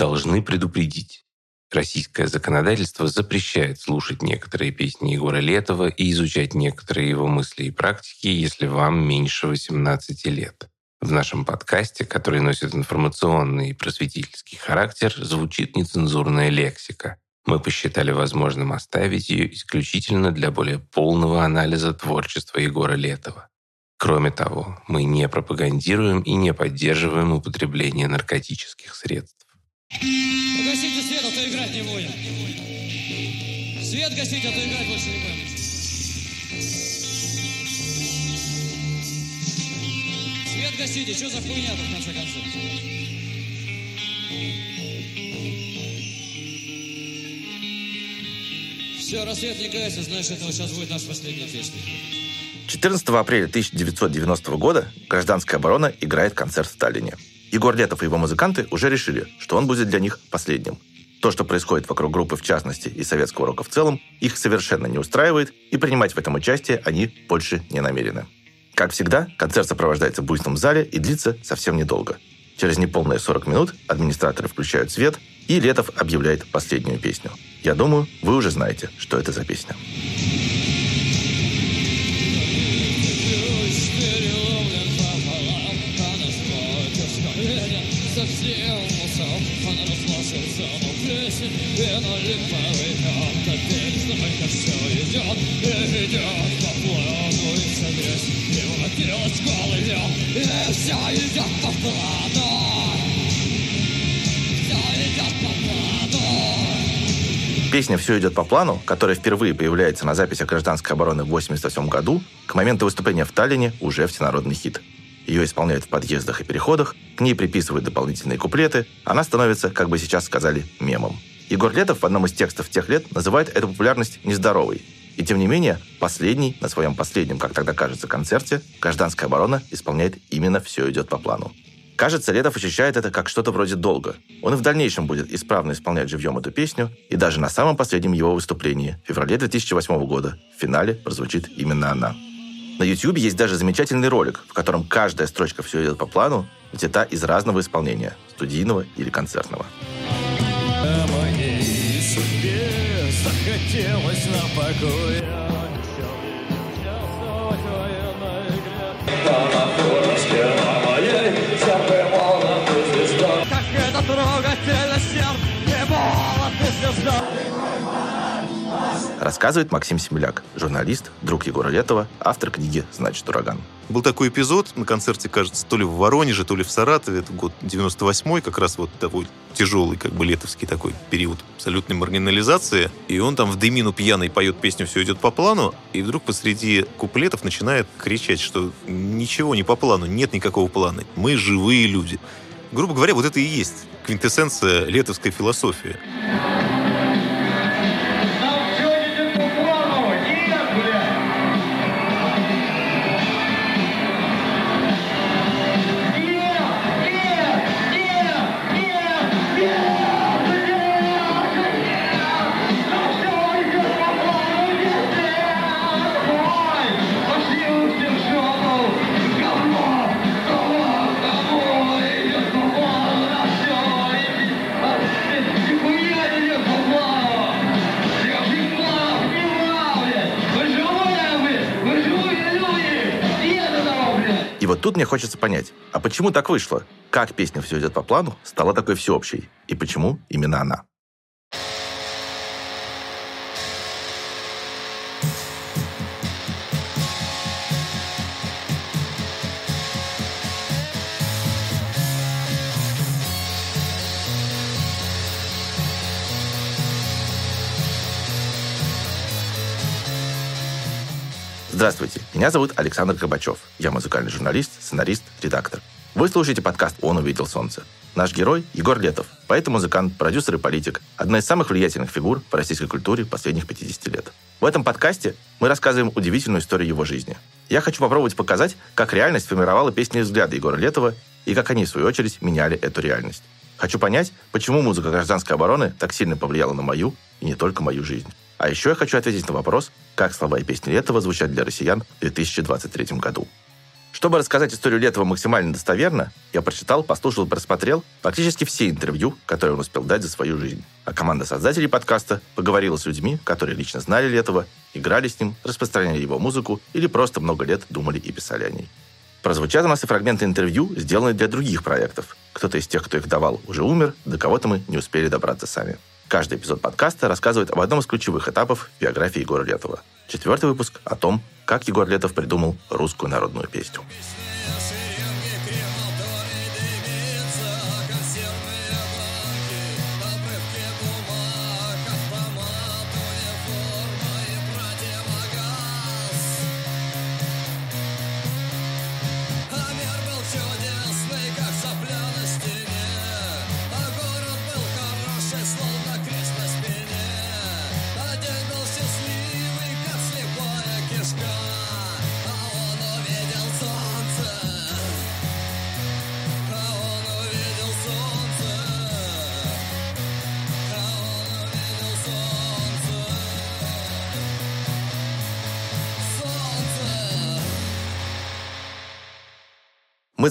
должны предупредить. Российское законодательство запрещает слушать некоторые песни Егора Летова и изучать некоторые его мысли и практики, если вам меньше 18 лет. В нашем подкасте, который носит информационный и просветительский характер, звучит нецензурная лексика. Мы посчитали возможным оставить ее исключительно для более полного анализа творчества Егора Летова. Кроме того, мы не пропагандируем и не поддерживаем употребление наркотических средств. Погасите свет, а то играть не будем. Свет гасите, а то играть больше не будем. Свет гасите, что за хуйня-то в конце концов? Все, рассвет не гасит, значит, это сейчас будет наша последняя песня. 14 апреля 1990 года «Гражданская оборона» играет концерт в Сталине. Егор Летов и его музыканты уже решили, что он будет для них последним. То, что происходит вокруг группы в частности и советского рока в целом, их совершенно не устраивает, и принимать в этом участие они больше не намерены. Как всегда, концерт сопровождается буйством в зале и длится совсем недолго. Через неполные 40 минут администраторы включают свет, и Летов объявляет последнюю песню. Я думаю, вы уже знаете, что это за песня. Песня «Все идет по плану», которая впервые появляется на записях гражданской обороны в 1988 году, к моменту выступления в Таллине уже всенародный хит. Ее исполняют в подъездах и переходах, к ней приписывают дополнительные куплеты, она становится, как бы сейчас сказали, мемом. Егор Летов в одном из текстов тех лет называет эту популярность нездоровой. И тем не менее, последний, на своем последнем, как тогда кажется, концерте, гражданская оборона исполняет именно «Все идет по плану». Кажется, Летов ощущает это как что-то вроде долга. Он и в дальнейшем будет исправно исполнять живьем эту песню, и даже на самом последнем его выступлении, в феврале 2008 года, в финале прозвучит именно она. На YouTube есть даже замечательный ролик, в котором каждая строчка «Все идет по плану» взята из разного исполнения, студийного или концертного. Как это трогательно сердце, не было ты звезда. Рассказывает Максим Семеляк, журналист, друг Егора Летова, автор книги «Значит, ураган». Был такой эпизод на концерте, кажется, то ли в Воронеже, то ли в Саратове. Это год 98-й, как раз вот такой тяжелый, как бы летовский такой период абсолютной маргинализации. И он там в дымину пьяный поет песню «Все идет по плану», и вдруг посреди куплетов начинает кричать, что ничего не по плану, нет никакого плана. Мы живые люди. Грубо говоря, вот это и есть квинтэссенция летовской философии. Вот тут мне хочется понять, а почему так вышло? Как песня «Все идет по плану» стала такой всеобщей? И почему именно она? Здравствуйте, меня зовут Александр Горбачев. Я музыкальный журналист, сценарист, редактор. Вы слушаете подкаст «Он увидел солнце». Наш герой – Егор Летов, поэт и музыкант, продюсер и политик, одна из самых влиятельных фигур в российской культуре последних 50 лет. В этом подкасте мы рассказываем удивительную историю его жизни. Я хочу попробовать показать, как реальность формировала песни и взгляды Егора Летова и как они, в свою очередь, меняли эту реальность. Хочу понять, почему музыка гражданской обороны так сильно повлияла на мою и не только мою жизнь. А еще я хочу ответить на вопрос, как слова и песни Летова звучат для россиян в 2023 году. Чтобы рассказать историю Летова максимально достоверно, я прочитал, послушал и просмотрел практически все интервью, которые он успел дать за свою жизнь. А команда создателей подкаста поговорила с людьми, которые лично знали Летова, играли с ним, распространяли его музыку или просто много лет думали и писали о ней. Прозвучат у нас и фрагменты интервью, сделанные для других проектов. Кто-то из тех, кто их давал, уже умер, до кого-то мы не успели добраться сами. Каждый эпизод подкаста рассказывает об одном из ключевых этапов биографии Егора Летова. Четвертый выпуск о том, как Егор Летов придумал русскую народную песню.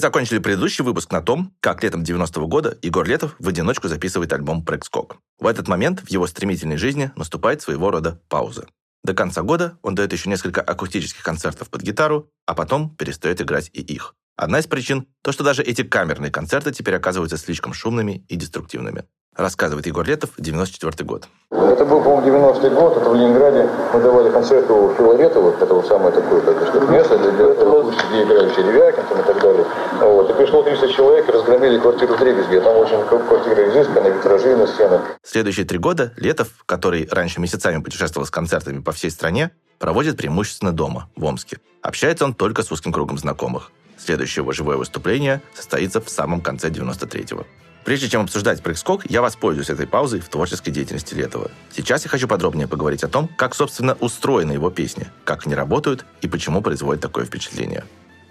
Мы закончили предыдущий выпуск на том, как летом 90-го года Егор Летов в одиночку записывает альбом «Прыг-скок». В этот момент в его стремительной жизни наступает своего рода пауза. До конца года он дает еще несколько акустических концертов под гитару, а потом перестает играть и их. Одна из причин – то, что даже эти камерные концерты теперь оказываются слишком шумными и деструктивными рассказывает Егор Летов, 94 год. Это был, по-моему, 90-й год, это в Ленинграде. Мы давали концерт у Филаретова, это вот самое такое, как бы, место, для, для того, где играли Черевякин и так далее. Вот. И пришло 300 человек, разгромили квартиру в Дребезге. Там очень квартира изысканная, витражи на стенах. Следующие три года Летов, который раньше месяцами путешествовал с концертами по всей стране, проводит преимущественно дома, в Омске. Общается он только с узким кругом знакомых. Следующее его живое выступление состоится в самом конце 93-го. Прежде чем обсуждать прыг-скок, я воспользуюсь этой паузой в творческой деятельности Летова. Сейчас я хочу подробнее поговорить о том, как, собственно, устроены его песни, как они работают и почему производят такое впечатление.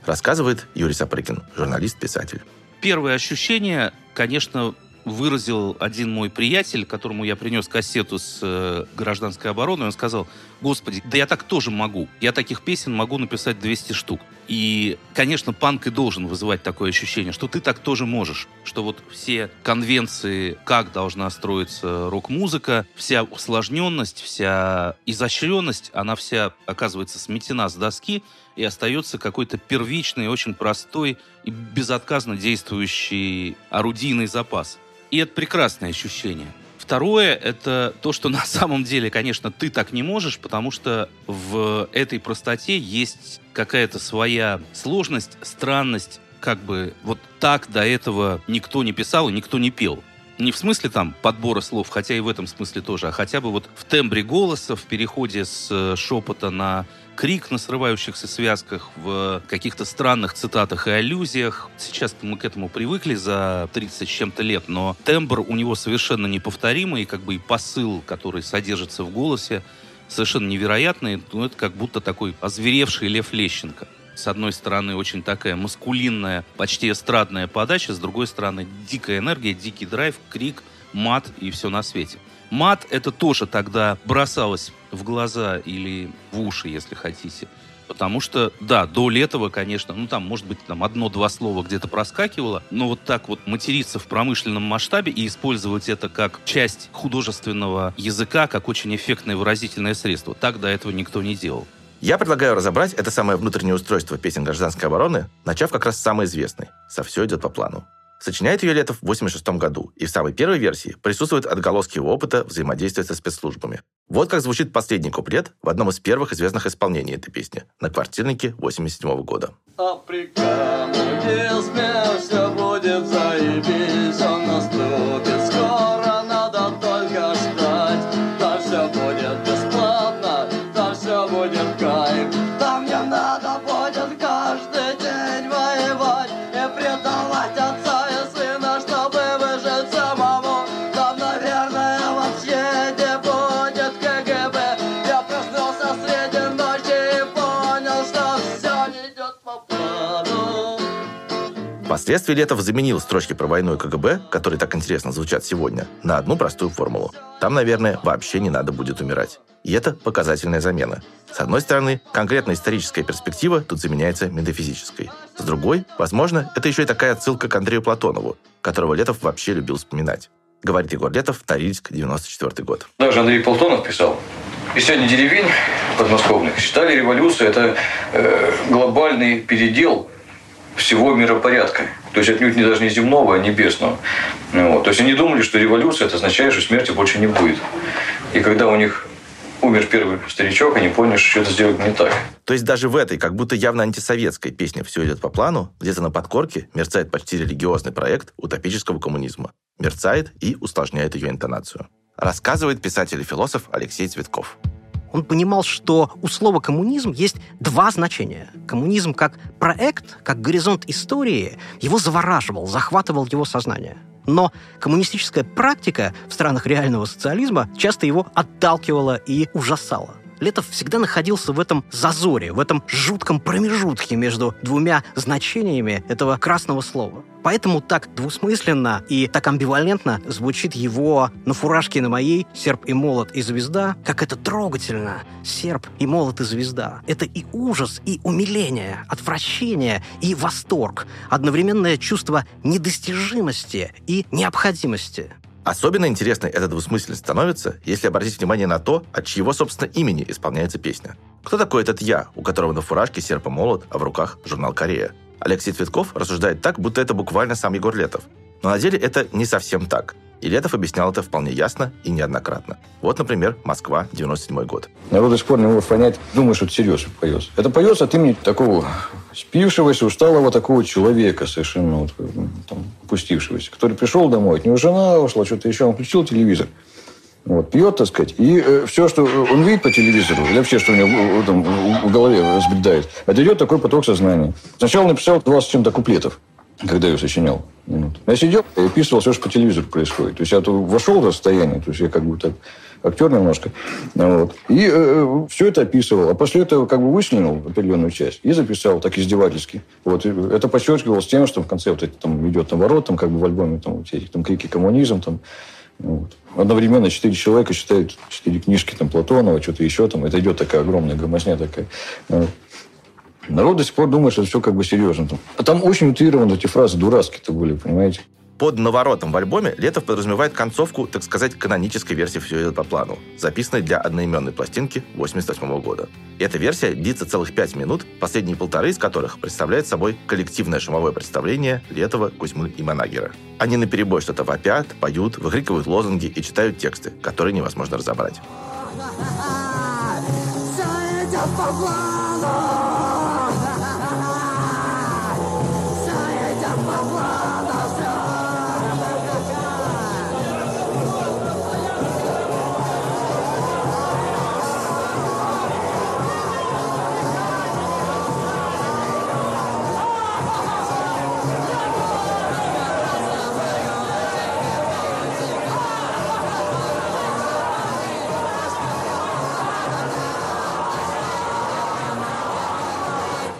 Рассказывает Юрий Сапрыкин, журналист-писатель. Первое ощущение, конечно, выразил один мой приятель, которому я принес кассету с э, гражданской обороны. Он сказал, господи, да я так тоже могу. Я таких песен могу написать 200 штук. И, конечно, панк и должен вызывать такое ощущение, что ты так тоже можешь. Что вот все конвенции, как должна строиться рок-музыка, вся усложненность, вся изощренность, она вся оказывается сметена с доски, и остается какой-то первичный, очень простой и безотказно действующий орудийный запас. И это прекрасное ощущение. Второе — это то, что на самом деле, конечно, ты так не можешь, потому что в этой простоте есть какая-то своя сложность, странность, как бы вот так до этого никто не писал и никто не пел. Не в смысле там подбора слов, хотя и в этом смысле тоже, а хотя бы вот в тембре голоса, в переходе с э, шепота на крик на срывающихся связках, в каких-то странных цитатах и аллюзиях. Сейчас мы к этому привыкли за 30 с чем-то лет, но тембр у него совершенно неповторимый, как бы и посыл, который содержится в голосе, совершенно невероятный. Ну, это как будто такой озверевший Лев Лещенко. С одной стороны, очень такая маскулинная, почти эстрадная подача, с другой стороны, дикая энергия, дикий драйв, крик, мат и все на свете. Мат это тоже тогда бросалось в глаза или в уши, если хотите. Потому что, да, до Летова, конечно, ну там, может быть, там одно-два слова где-то проскакивало, но вот так вот материться в промышленном масштабе и использовать это как часть художественного языка, как очень эффектное выразительное средство, так до этого никто не делал. Я предлагаю разобрать это самое внутреннее устройство песен гражданской обороны, начав как раз с самой известной «Со все идет по плану». Сочиняет ее Летов в 86 году, и в самой первой версии присутствуют отголоски его опыта взаимодействия со спецслужбами. Вот как звучит последний куплет в одном из первых известных исполнений этой песни на квартирнике 87 года. Африка, все будет заебись, он наступит Впоследствии Летов заменил строчки про войну и КГБ, которые так интересно звучат сегодня, на одну простую формулу. Там, наверное, вообще не надо будет умирать. И это показательная замена. С одной стороны, конкретно историческая перспектива тут заменяется метафизической. С другой, возможно, это еще и такая отсылка к Андрею Платонову, которого Летов вообще любил вспоминать. Говорит Егор Летов, Норильск, 94 год. Даже Андрей Платонов писал, и сегодня деревень подмосковных считали революцию это э, глобальный передел всего миропорядка. То есть отнюдь не даже не земного, а небесного. Ну вот. То есть они думали, что революция это означает, что смерти больше не будет. И когда у них умер первый старичок, они поняли, что что-то сделать не так. То есть даже в этой, как будто явно антисоветской песне «Все идет по плану», где-то на подкорке мерцает почти религиозный проект утопического коммунизма. Мерцает и усложняет ее интонацию. Рассказывает писатель и философ Алексей Цветков. Он понимал, что у слова коммунизм есть два значения. Коммунизм как проект, как горизонт истории, его завораживал, захватывал его сознание. Но коммунистическая практика в странах реального социализма часто его отталкивала и ужасала. Летов всегда находился в этом зазоре, в этом жутком промежутке между двумя значениями этого красного слова. Поэтому так двусмысленно и так амбивалентно звучит его «на фуражке на моей серп и молот и звезда», как это трогательно «серп и молот и звезда». Это и ужас, и умиление, отвращение и восторг, одновременное чувство недостижимости и необходимости. Особенно интересной эта двусмысленность становится, если обратить внимание на то, от чьего, собственно, имени исполняется песня. Кто такой этот «я», у которого на фуражке серп и молот, а в руках журнал «Корея»? Алексей Цветков рассуждает так, будто это буквально сам Егор Летов. Но на деле это не совсем так. И Летов объяснял это вполне ясно и неоднократно. Вот, например, Москва, 97 год. Народ до сих не может понять, думаю, что это серьезно поется. Это поется от имени такого спившегося, усталого такого человека, совершенно вот, там, опустившегося, который пришел домой, от него жена ушла, что-то еще, он включил телевизор. Вот, пьет, так сказать, и э, все, что он видит по телевизору, или вообще, что у него э, там, в голове разбредает, это идет такой поток сознания. Сначала написал 20 с чем-то куплетов, когда я сочинял. Минут. Я сидел и описывал все, что по телевизору происходит. То есть я вошел в состояние, то есть я как бы так актер немножко. Вот. И э, все это описывал. А после этого как бы вычленил определенную часть и записал так издевательски. Вот. И это подчеркивалось тем, что в конце вот это там идет наоборот, там как бы в альбоме там, вот эти, там крики коммунизм, там, вот. Одновременно четыре человека читают четыре книжки там Платонова, что-то еще там. Это идет такая огромная громозня такая. Народ до сих пор думает, что это все как бы серьезно. А там очень утрированы эти фразы, дурацкие-то были, понимаете? Под наворотом в альбоме Летов подразумевает концовку, так сказать, канонической версии «Все по плану», записанной для одноименной пластинки 88 года. Эта версия длится целых пять минут, последние полторы из которых представляют собой коллективное шумовое представление Летова, Кузьмы и Манагера. Они наперебой что-то вопят, поют, выкрикивают лозунги и читают тексты, которые невозможно разобрать.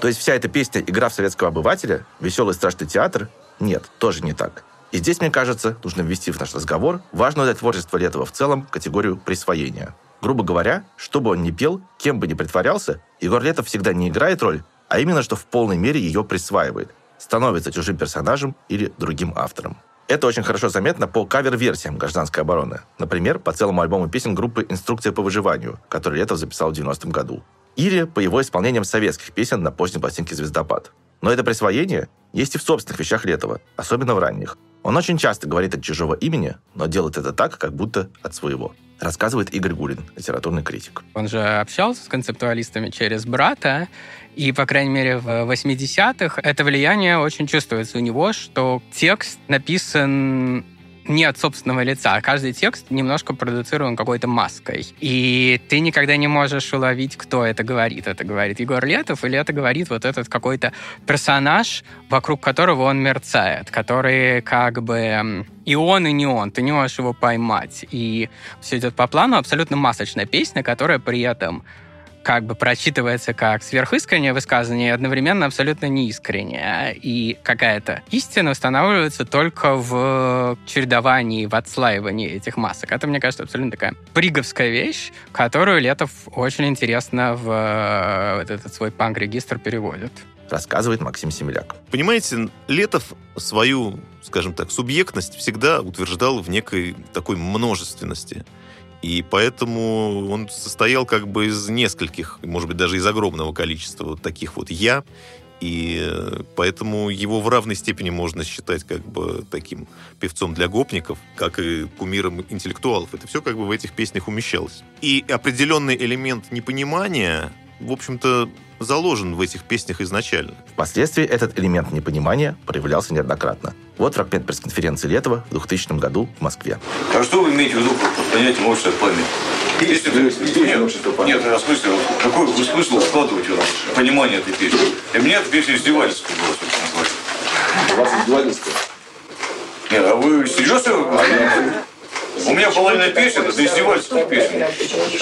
Есть вся эта песня «Игра в советского обывателя», «Веселый страшный театр» — нет, тоже не так. И здесь, мне кажется, нужно ввести в наш разговор важную для творчества Летова в целом категорию присвоения. Грубо говоря, что бы он ни пел, кем бы ни притворялся, Егор Летов всегда не играет роль, а именно что в полной мере ее присваивает, становится чужим персонажем или другим автором. Это очень хорошо заметно по кавер-версиям «Гражданской обороны». Например, по целому альбому песен группы «Инструкция по выживанию», который Летов записал в 90-м году или по его исполнениям советских песен на поздней пластинке «Звездопад». Но это присвоение есть и в собственных вещах Летова, особенно в ранних. Он очень часто говорит от чужого имени, но делает это так, как будто от своего. Рассказывает Игорь Гурин, литературный критик. Он же общался с концептуалистами через брата, и, по крайней мере, в 80-х это влияние очень чувствуется у него, что текст написан не от собственного лица, а каждый текст немножко продуцирован какой-то маской. И ты никогда не можешь уловить, кто это говорит. Это говорит Егор Летов или это говорит вот этот какой-то персонаж, вокруг которого он мерцает, который как бы и он, и не он. Ты не можешь его поймать. И все идет по плану. Абсолютно масочная песня, которая при этом как бы прочитывается как сверхискреннее высказывание и одновременно абсолютно неискреннее. И какая-то истина устанавливается только в чередовании, в отслаивании этих масок. Это, мне кажется, абсолютно такая приговская вещь, которую Летов очень интересно в э, вот этот свой панк-регистр переводит рассказывает Максим Семеляк. Понимаете, Летов свою, скажем так, субъектность всегда утверждал в некой такой множественности. И поэтому он состоял как бы из нескольких, может быть, даже из огромного количества вот таких вот «я». И э, поэтому его в равной степени можно считать как бы таким певцом для гопников, как и кумиром интеллектуалов. Это все как бы в этих песнях умещалось. И определенный элемент непонимания, в общем-то, заложен в этих песнях изначально. Впоследствии этот элемент непонимания проявлялся неоднократно. Вот фрагмент пресс-конференции Летова в 2000 году в Москве. А что вы имеете в виду под понятием общества памяти? Если ты, нет, нет, в смысле, какой вы смысл вкладывать в понимание этой песни? Для меня эта песня издевательская была, собственно говоря. У вас издевательство? Нет, а вы серьезно? У меня половина песен это издевательская песня.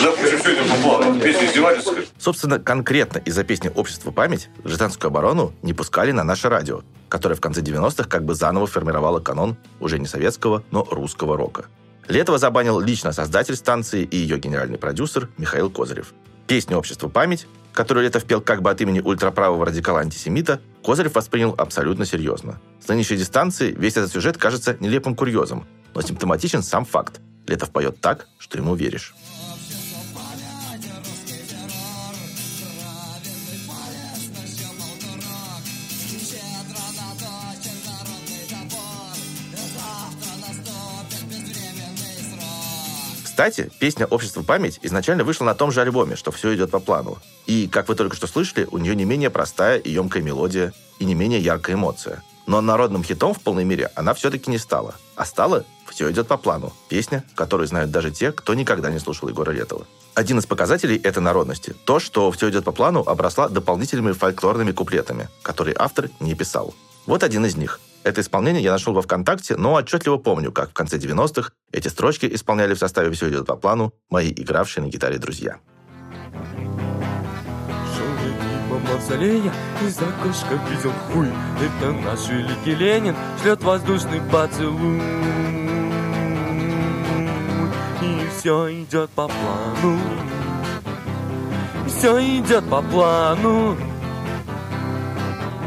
Допустим, все это по плану. Песня издевательская. Собственно, конкретно из-за песни «Общество память» гражданскую оборону не пускали на наше радио, которое в конце 90-х как бы заново формировало канон уже не советского, но русского рока. Летова забанил лично создатель станции и ее генеральный продюсер Михаил Козырев. Песню «Общество память», которую Летов пел как бы от имени ультраправого радикала-антисемита, Козырев воспринял абсолютно серьезно. С нынешней дистанции весь этот сюжет кажется нелепым курьезом, но симптоматичен сам факт. Летов поет так, что ему веришь. Кстати, песня «Общество память» изначально вышла на том же альбоме, что все идет по плану. И, как вы только что слышали, у нее не менее простая и емкая мелодия, и не менее яркая эмоция. Но народным хитом в полной мере она все-таки не стала. А стала «Все идет по плану» – песня, которую знают даже те, кто никогда не слушал Егора Летова. Один из показателей этой народности – то, что «Все идет по плану» обросла дополнительными фольклорными куплетами, которые автор не писал. Вот один из них. Это исполнение я нашел во ВКонтакте, но отчетливо помню, как в конце 90-х эти строчки исполняли в составе «Все идет по плану» мои игравшие на гитаре друзья. мавзолея Из окошка видел хуй. Это наш великий Ленин Шлет воздушный поцелуй. И все идет по плану. Все идет по плану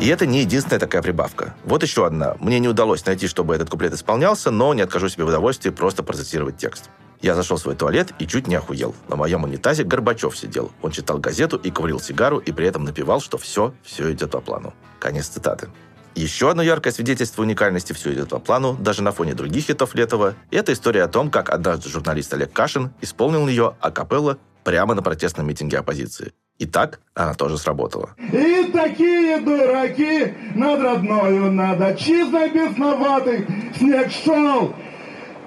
и это не единственная такая прибавка. Вот еще одна. Мне не удалось найти, чтобы этот куплет исполнялся, но не откажу себе в удовольствии просто процитировать текст. Я зашел в свой туалет и чуть не охуел. На моем унитазе Горбачев сидел. Он читал газету и курил сигару, и при этом напевал, что все, все идет по плану. Конец цитаты. Еще одно яркое свидетельство уникальности «Все идет по плану» даже на фоне других хитов Летова – это история о том, как однажды журналист Олег Кашин исполнил ее акапелла прямо на протестном митинге оппозиции. И так она тоже сработала. И такие дураки над родною, над отчизной бесноватых снег шел.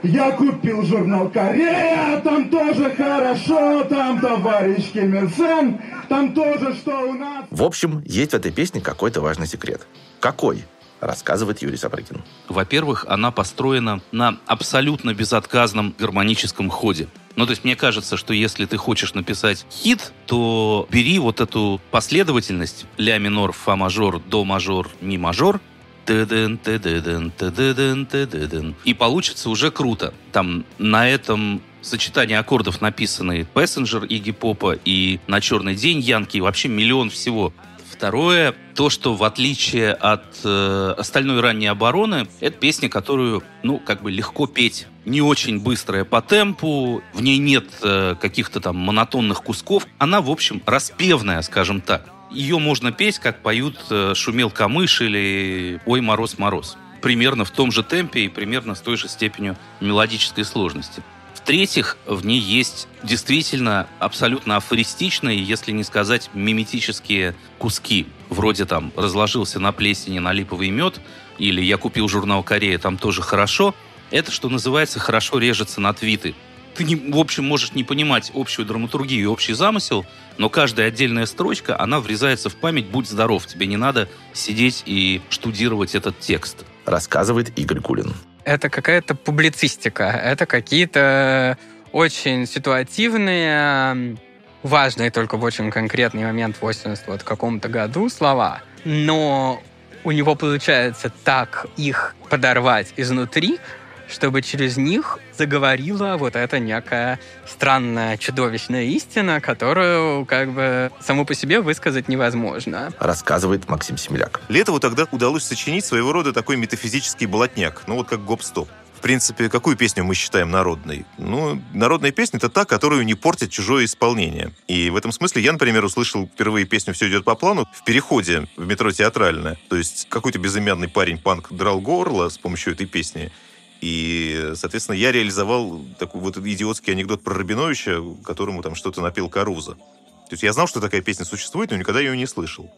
Я купил журнал «Корея», там тоже хорошо, там товарищ Ким Ир Сен, там тоже что у нас. В общем, есть в этой песне какой-то важный секрет. Какой? рассказывает Юрий Сапрыкин. Во-первых, она построена на абсолютно безотказном гармоническом ходе. Ну, то есть мне кажется, что если ты хочешь написать хит, то бери вот эту последовательность ля минор, фа мажор, до мажор, ми мажор, и получится уже круто. Там на этом сочетание аккордов написаны Passenger Игги Попа и на черный день Янки, и вообще миллион всего. Второе, то, что в отличие от э, остальной ранней обороны, это песня, которую, ну, как бы легко петь. Не очень быстрая по темпу, в ней нет э, каких-то там монотонных кусков. Она, в общем, распевная, скажем так. Ее можно петь, как поют э, «Шумел камыш» или «Ой, мороз, мороз». Примерно в том же темпе и примерно с той же степенью мелодической сложности. В-третьих, в ней есть действительно абсолютно афористичные, если не сказать миметические куски. Вроде там «разложился на плесени на липовый мед» или «я купил журнал «Корея», там тоже хорошо. Это, что называется, хорошо режется на твиты. Ты, не, в общем, можешь не понимать общую драматургию и общий замысел, но каждая отдельная строчка, она врезается в память «Будь здоров». Тебе не надо сидеть и штудировать этот текст. Рассказывает Игорь Кулин это какая-то публицистика, это какие-то очень ситуативные важные только в очень конкретный момент, в 80 вот каком-то году слова, но у него получается так их подорвать изнутри, чтобы через них заговорила вот эта некая странная, чудовищная истина, которую как бы саму по себе высказать невозможно. Рассказывает Максим Семеляк. Летову тогда удалось сочинить своего рода такой метафизический болотняк, ну вот как гоп-стоп. В принципе, какую песню мы считаем народной? Ну, народная песня — это та, которую не портит чужое исполнение. И в этом смысле я, например, услышал впервые песню «Все идет по плану» в переходе в метро «Театральное». То есть какой-то безымянный парень-панк драл горло с помощью этой песни. И, соответственно, я реализовал такой вот идиотский анекдот про Рабиновича, которому там что-то напел Каруза. То есть я знал, что такая песня существует, но никогда ее не слышал.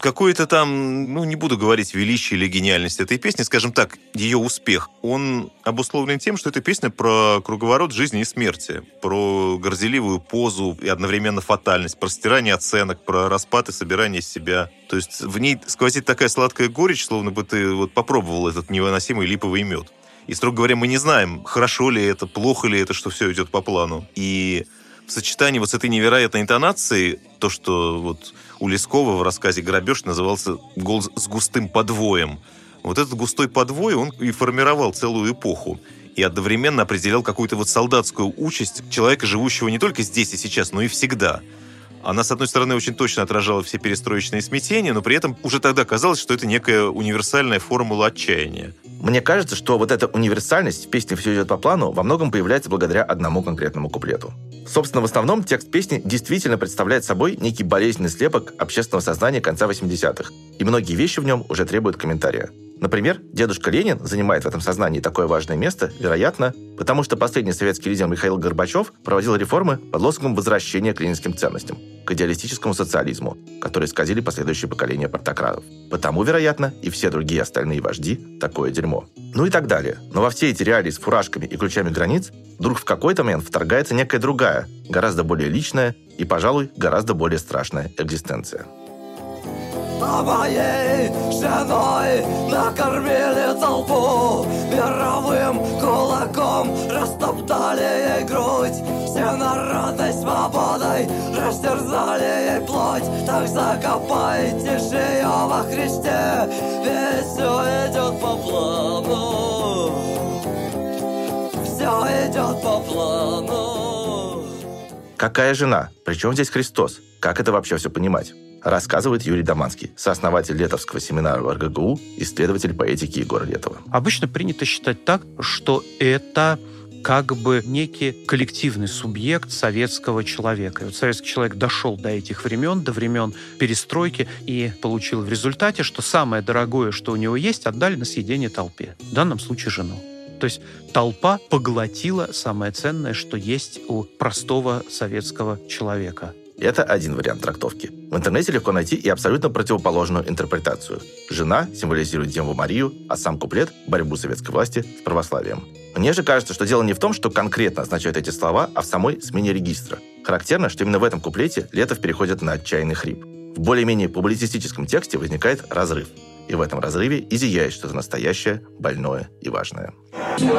Какое-то там, ну, не буду говорить величие или гениальность этой песни, скажем так, ее успех, он обусловлен тем, что эта песня про круговорот жизни и смерти, про горделивую позу и одновременно фатальность, про стирание оценок, про распад и собирание себя. То есть в ней сквозит такая сладкая горечь, словно бы ты вот попробовал этот невыносимый липовый мед. И, строго говоря, мы не знаем, хорошо ли это, плохо ли это, что все идет по плану. И в сочетании вот с этой невероятной интонацией, то, что вот у Лескова в рассказе «Грабеж» назывался «Голос с густым подвоем». Вот этот густой подвой, он и формировал целую эпоху и одновременно определял какую-то вот солдатскую участь человека, живущего не только здесь и сейчас, но и всегда. Она, с одной стороны, очень точно отражала все перестроечные смятения, но при этом уже тогда казалось, что это некая универсальная формула отчаяния. Мне кажется, что вот эта универсальность в песне «Все идет по плану» во многом появляется благодаря одному конкретному куплету. Собственно, в основном текст песни действительно представляет собой некий болезненный слепок общественного сознания конца 80-х, и многие вещи в нем уже требуют комментария. Например, дедушка Ленин занимает в этом сознании такое важное место, вероятно, потому что последний советский лидер Михаил Горбачев проводил реформы под лозунгом возвращения к ленинским ценностям, к идеалистическому социализму, который исказили последующие поколения портократов. Потому, вероятно, и все другие остальные вожди такое дерьмо. Ну и так далее. Но во все эти реалии с фуражками и ключами границ вдруг в какой-то момент вторгается некая другая, гораздо более личная и, пожалуй, гораздо более страшная экзистенция. А моей женой накормили толпу Мировым кулаком растоптали ей грудь Все народной свободой растерзали ей плоть Так закопайте же ее во Христе Ведь все идет по плану Все идет по плану Какая жена? Причем здесь Христос? Как это вообще все понимать? Рассказывает Юрий Доманский, сооснователь Летовского семинара в РГГУ, исследователь поэтики Егора Летова. Обычно принято считать так, что это как бы некий коллективный субъект советского человека. И вот советский человек дошел до этих времен, до времен перестройки, и получил в результате, что самое дорогое, что у него есть, отдали на съедение толпе. В данном случае жену. То есть толпа поглотила самое ценное, что есть у простого советского человека это один вариант трактовки. В интернете легко найти и абсолютно противоположную интерпретацию. Жена символизирует Деву Марию, а сам куплет – борьбу советской власти с православием. Мне же кажется, что дело не в том, что конкретно означают эти слова, а в самой смене регистра. Характерно, что именно в этом куплете Летов переходит на отчаянный хрип. В более-менее публицистическом тексте возникает разрыв. И в этом разрыве и зияет что-то настоящее, больное и важное. Все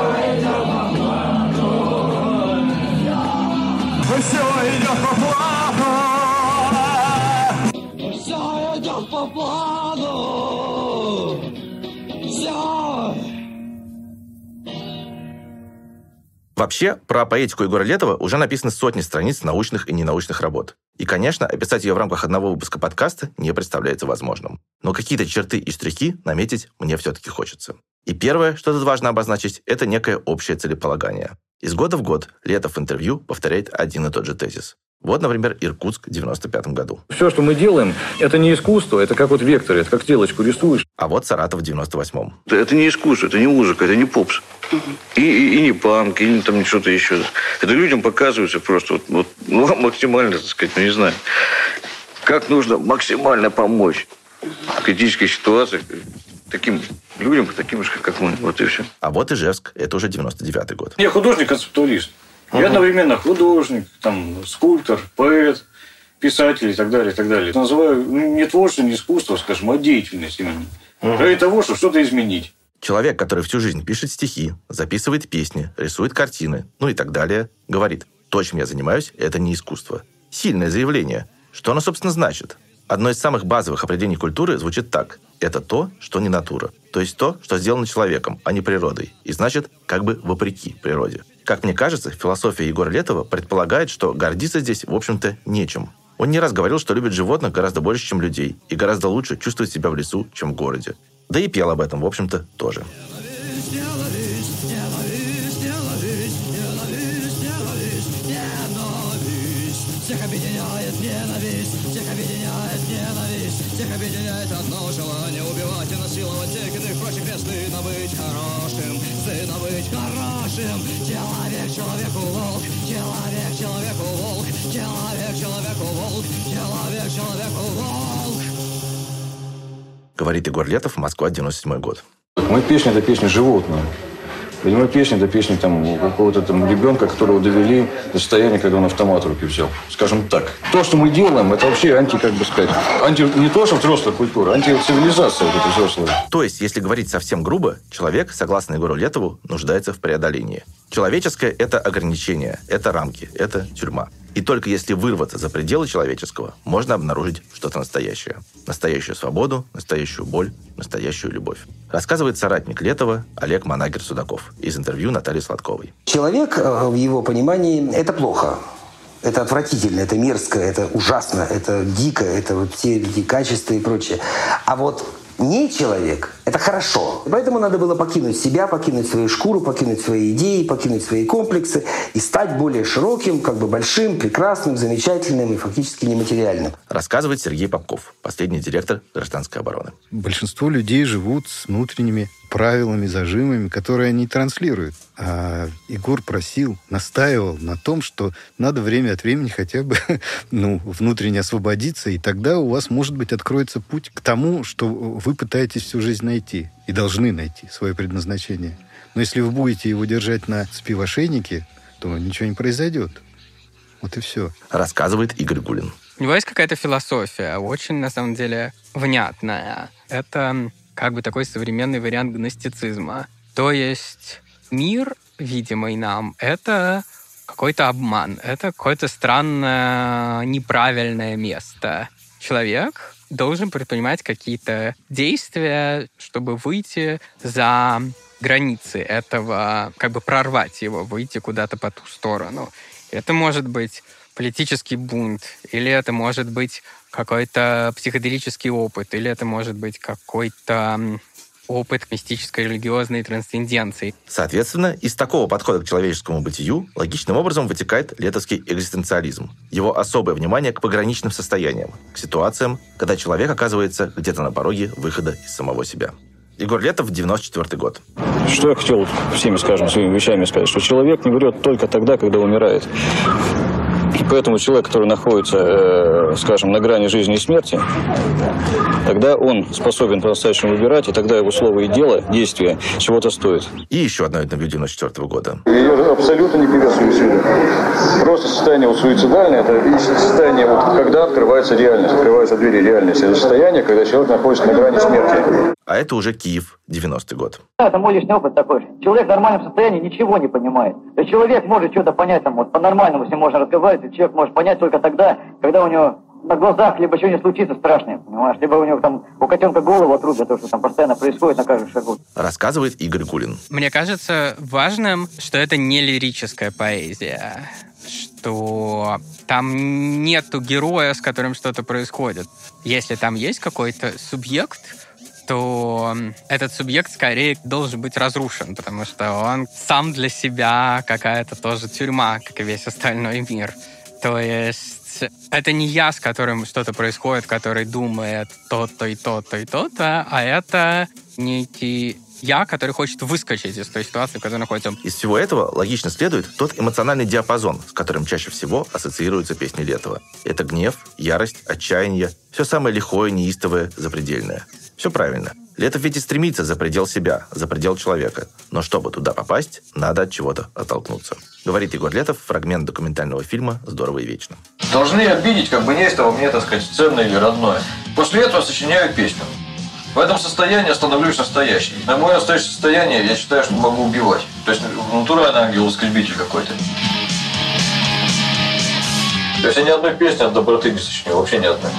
идет по плану. Плану! Все! Вообще, про поэтику Егора Летова уже написаны сотни страниц научных и ненаучных работ. И, конечно, описать ее в рамках одного выпуска подкаста не представляется возможным. Но какие-то черты и штрихи наметить мне все-таки хочется. И первое, что тут важно обозначить, это некое общее целеполагание. Из года в год Летов в интервью повторяет один и тот же тезис. Вот, например, Иркутск в 95 году. Все, что мы делаем, это не искусство, это как вот вектор, это как стрелочку рисуешь. А вот Саратов в 98-м. Это не искусство, это не музыка, это не попс. И, и, и не панк, или там что-то еще. Это людям показывается просто вот, вот ну, максимально, так сказать, ну не знаю, как нужно максимально помочь в критической ситуации таким людям, таким же, как мы. Вот и все. А вот Ижевск, это уже 99-й год. Я художник-концептуалист. Угу. Я одновременно художник, там, скульптор, поэт, писатель и так далее, и так далее. Это называю ну, не творчество, не искусство, скажем, а деятельность именно. Угу. Ради того, чтобы что-то изменить. Человек, который всю жизнь пишет стихи, записывает песни, рисует картины, ну и так далее, говорит, то, чем я занимаюсь, это не искусство. Сильное заявление. Что оно, собственно, значит? Одно из самых базовых определений культуры звучит так. Это то, что не натура. То есть то, что сделано человеком, а не природой. И значит, как бы вопреки природе. Как мне кажется, философия Егора Летова предполагает, что гордиться здесь, в общем-то, нечем. Он не раз говорил, что любит животных гораздо больше, чем людей, и гораздо лучше чувствует себя в лесу, чем в городе. Да и пел об этом, в общем-то, тоже. Всех объединяет ненависть, всех объединяет всех одно желание убивать и насиловать тех иных прочих мест. Быть хорошим, стыдно быть хорошим. Человек человеку волк, человек человеку волк, человек человеку волк, человек человеку волк. Говорит Егор Летов, Москва, 97 год. Моя песня – это песня животного. Или моя песня – это песня там, у какого-то там ребенка, которого довели до состояния, когда он автомат в руки взял. Скажем так. То, что мы делаем, это вообще анти, как бы сказать, анти, не то, что взрослая культура, антицивилизация вот эта взрослая. То есть, если говорить совсем грубо, человек, согласно Егору Летову, нуждается в преодолении. Человеческое – это ограничение, это рамки, это тюрьма. И только если вырваться за пределы человеческого, можно обнаружить что-то настоящее. Настоящую свободу, настоящую боль, настоящую любовь. Рассказывает соратник Летова Олег Манагер-Судаков из интервью Натальи Сладковой. Человек, э, в его понимании, это плохо. Это отвратительно, это мерзко, это ужасно, это дико, это вот все эти качества и прочее. А вот не человек – это хорошо. Поэтому надо было покинуть себя, покинуть свою шкуру, покинуть свои идеи, покинуть свои комплексы и стать более широким, как бы большим, прекрасным, замечательным и фактически нематериальным. Рассказывает Сергей Попков, последний директор гражданской обороны. Большинство людей живут с внутренними правилами, зажимами, которые они транслируют. А Егор просил, настаивал на том, что надо время от времени хотя бы ну, внутренне освободиться, и тогда у вас, может быть, откроется путь к тому, что вы пытаетесь всю жизнь найти и должны найти свое предназначение. Но если вы будете его держать на цепи в ошейнике, то ничего не произойдет. Вот и все. Рассказывает Игорь Гулин. У него есть какая-то философия, очень, на самом деле, внятная. Это как бы такой современный вариант гностицизма. То есть мир, видимый нам, это какой-то обман, это какое-то странное, неправильное место. Человек должен предпринимать какие-то действия, чтобы выйти за границы этого, как бы прорвать его, выйти куда-то по ту сторону. Это может быть политический бунт, или это может быть какой-то психоделический опыт, или это может быть какой-то опыт мистической религиозной трансценденции. Соответственно, из такого подхода к человеческому бытию логичным образом вытекает летовский экзистенциализм. Его особое внимание к пограничным состояниям, к ситуациям, когда человек оказывается где-то на пороге выхода из самого себя. Егор Летов, 94 год. Что я хотел всеми, скажем, своими вещами сказать, что человек не врет только тогда, когда умирает. И поэтому человек, который находится, э, скажем, на грани жизни и смерти, тогда он способен по-настоящему выбирать, и тогда его слово и дело, действие чего-то стоит. И еще одно интервью 94 года. Я абсолютно не приветствую суицид. Просто состояние вот суицидальное, это состояние, вот, когда открывается реальность, открываются двери реальности. Это состояние, когда человек находится на грани смерти. А это уже Киев, 90-й год. Это мой личный опыт такой. Человек в нормальном состоянии ничего не понимает. То есть человек может что-то понять, там, вот, по-нормальному с ним можно разговаривать, и человек может понять только тогда, когда у него на глазах либо что-нибудь случится страшное, понимаешь? Либо у него там, у котенка голову отрубят, то, что там постоянно происходит на каждом шагу. Рассказывает Игорь Гулин. Мне кажется важным, что это не лирическая поэзия, что там нету героя, с которым что-то происходит. Если там есть какой-то субъект, то этот субъект скорее должен быть разрушен, потому что он сам для себя какая-то тоже тюрьма, как и весь остальной мир. То есть это не я, с которым что-то происходит, который думает то-то и то-то и то-то, а это некий я, который хочет выскочить из той ситуации, в которой находится. Из всего этого логично следует тот эмоциональный диапазон, с которым чаще всего ассоциируются песни Летова. Это гнев, ярость, отчаяние, все самое лихое, неистовое, запредельное. Все правильно. Летов ведь и стремится за предел себя, за предел человека. Но чтобы туда попасть, надо от чего-то оттолкнуться. Говорит Егор Летов, фрагмент документального фильма «Здорово и вечно». Должны обидеть, как бы неистово мне, так сказать, ценное или родное. После этого сочиняю песню. В этом состоянии становлюсь настоящим. На мое настоящее состояние я считаю, что могу убивать. То есть натуральный ангел-искребитель какой-то. То есть я ни одной песни от доброты не сочинил, вообще ни одной.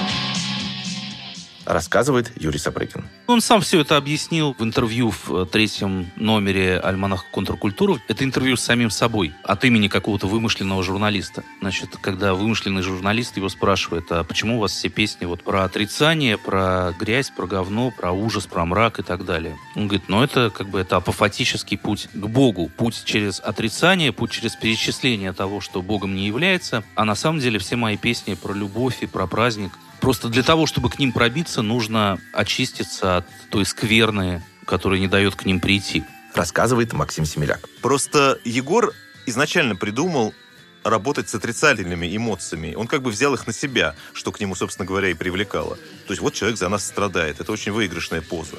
Рассказывает Юрий Сапрыкин. Он сам все это объяснил в интервью в э, третьем номере «Альманаха контркультуры». Это интервью с самим собой, от имени какого-то вымышленного журналиста. Значит, когда вымышленный журналист его спрашивает, а почему у вас все песни вот про отрицание, про грязь, про говно, про ужас, про мрак и так далее? Он говорит, ну это как бы это апофатический путь к Богу, путь через отрицание, путь через перечисление того, что Богом не является. А на самом деле все мои песни про любовь и про праздник – Просто для того, чтобы к ним пробиться, нужно очиститься от той скверны, которая не дает к ним прийти. Рассказывает Максим Семеляк. Просто Егор изначально придумал работать с отрицательными эмоциями. Он как бы взял их на себя, что к нему, собственно говоря, и привлекало. То есть вот человек за нас страдает. Это очень выигрышная поза.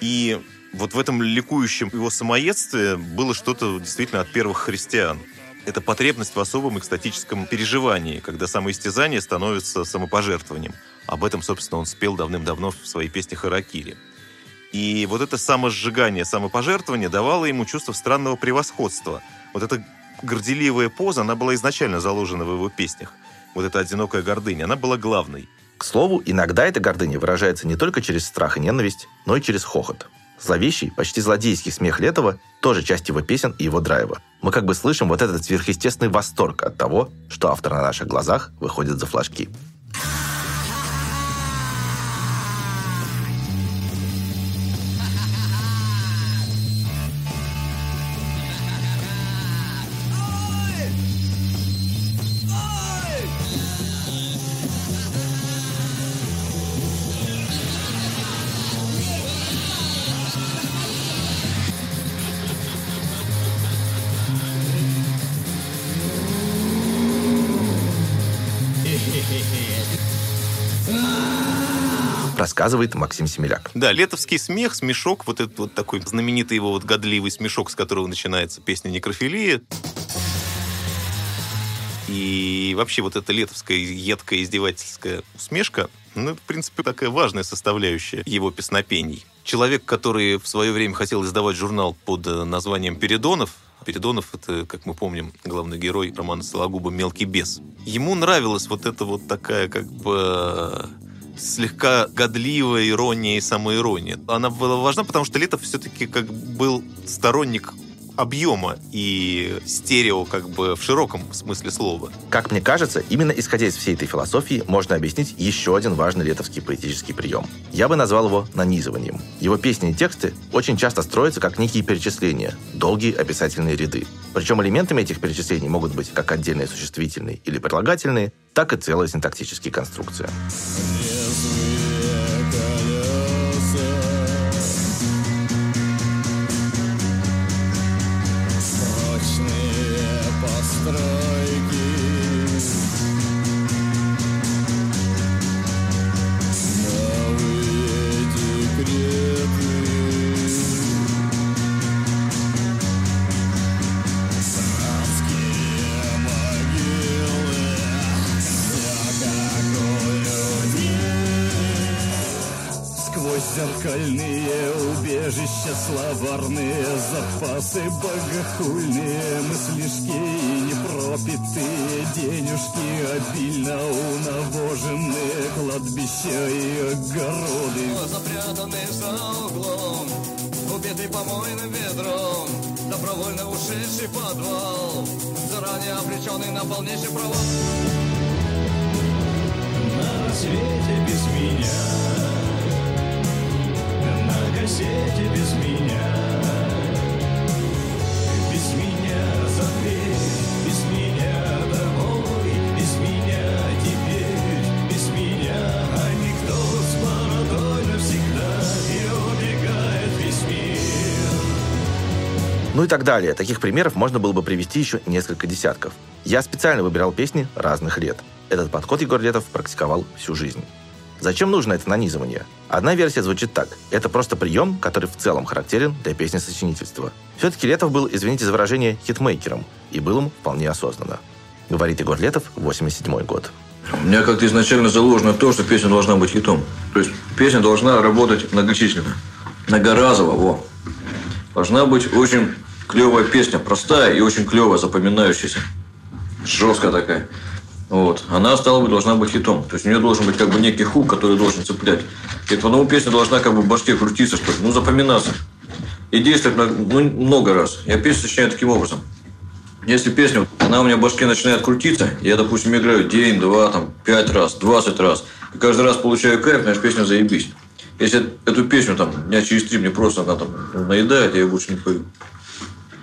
И вот в этом ликующем его самоедстве было что-то действительно от первых христиан это потребность в особом экстатическом переживании, когда самоистязание становится самопожертвованием. Об этом, собственно, он спел давным-давно в своей песне «Харакири». И вот это самосжигание, самопожертвование давало ему чувство странного превосходства. Вот эта горделивая поза, она была изначально заложена в его песнях. Вот эта одинокая гордыня, она была главной. К слову, иногда эта гордыня выражается не только через страх и ненависть, но и через хохот. Зловещий, почти злодейский смех Летова тоже часть его песен и его драйва. Мы как бы слышим вот этот сверхъестественный восторг от того, что автор на наших глазах выходит за флажки. Рассказывает Максим Семеляк. Да, летовский смех, смешок, вот этот вот такой знаменитый его вот годливый смешок, с которого начинается песня «Некрофилия». И вообще вот эта летовская едкая издевательская усмешка, ну, в принципе, такая важная составляющая его песнопений. Человек, который в свое время хотел издавать журнал под э, названием «Передонов», Передонов — это, как мы помним, главный герой романа Сологуба «Мелкий бес». Ему нравилась вот эта вот такая как бы слегка годливая ирония и самоирония. Она была важна, потому что Летов все-таки как был сторонник объема и стерео как бы в широком смысле слова. Как мне кажется, именно исходя из всей этой философии можно объяснить еще один важный летовский поэтический прием. Я бы назвал его нанизыванием. Его песни и тексты очень часто строятся как некие перечисления, долгие описательные ряды. Причем элементами этих перечислений могут быть как отдельные существительные или прилагательные, так и целая синтаксические конструкции. Зеркальные запасы Богохульные мыслишки и непропитые Денежки обильно унавоженные Кладбища и огороды. Запрятанный за углом Убитый помойным ведром Добровольно ушедший подвал Заранее обреченный на полнейший провал. На свете без меня кассете без меня Ну и так далее. Таких примеров можно было бы привести еще несколько десятков. Я специально выбирал песни разных лет. Этот подход Егор Летов практиковал всю жизнь. Зачем нужно это нанизывание? Одна версия звучит так. Это просто прием, который в целом характерен для песни сочинительства. Все-таки Летов был, извините за выражение, хитмейкером, и был им вполне осознанно. Говорит Егор Летов, 87 год. У меня как-то изначально заложено то, что песня должна быть хитом. То есть песня должна работать многочисленно. Многоразово, во. Должна быть очень клевая песня, простая и очень клевая, запоминающаяся. Жесткая такая. Вот. Она, стала бы, должна быть хитом. То есть у нее должен быть как бы некий хук, который должен цеплять. И потому песня должна как бы в башке крутиться, что ли, ну, запоминаться. И действовать ну, много раз. Я песню сочиняю таким образом. Если песня, она у меня в башке начинает крутиться, я, допустим, играю день, два, там, пять раз, двадцать раз, и каждый раз получаю кайф, значит, песня заебись. Если эту песню там дня через три мне просто она там наедает, я ее больше не пою.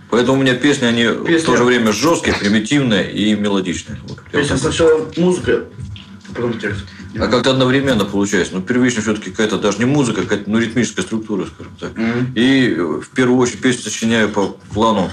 Поэтому у меня песни, они в то же время жесткие, примитивные и мелодичные. Вот, Песня сначала музыка, потом текст. А как-то одновременно получается. Ну, первично все-таки какая-то даже не музыка, какая-то ну, ритмическая структура, скажем так. И э, в первую очередь песню сочиняю по плану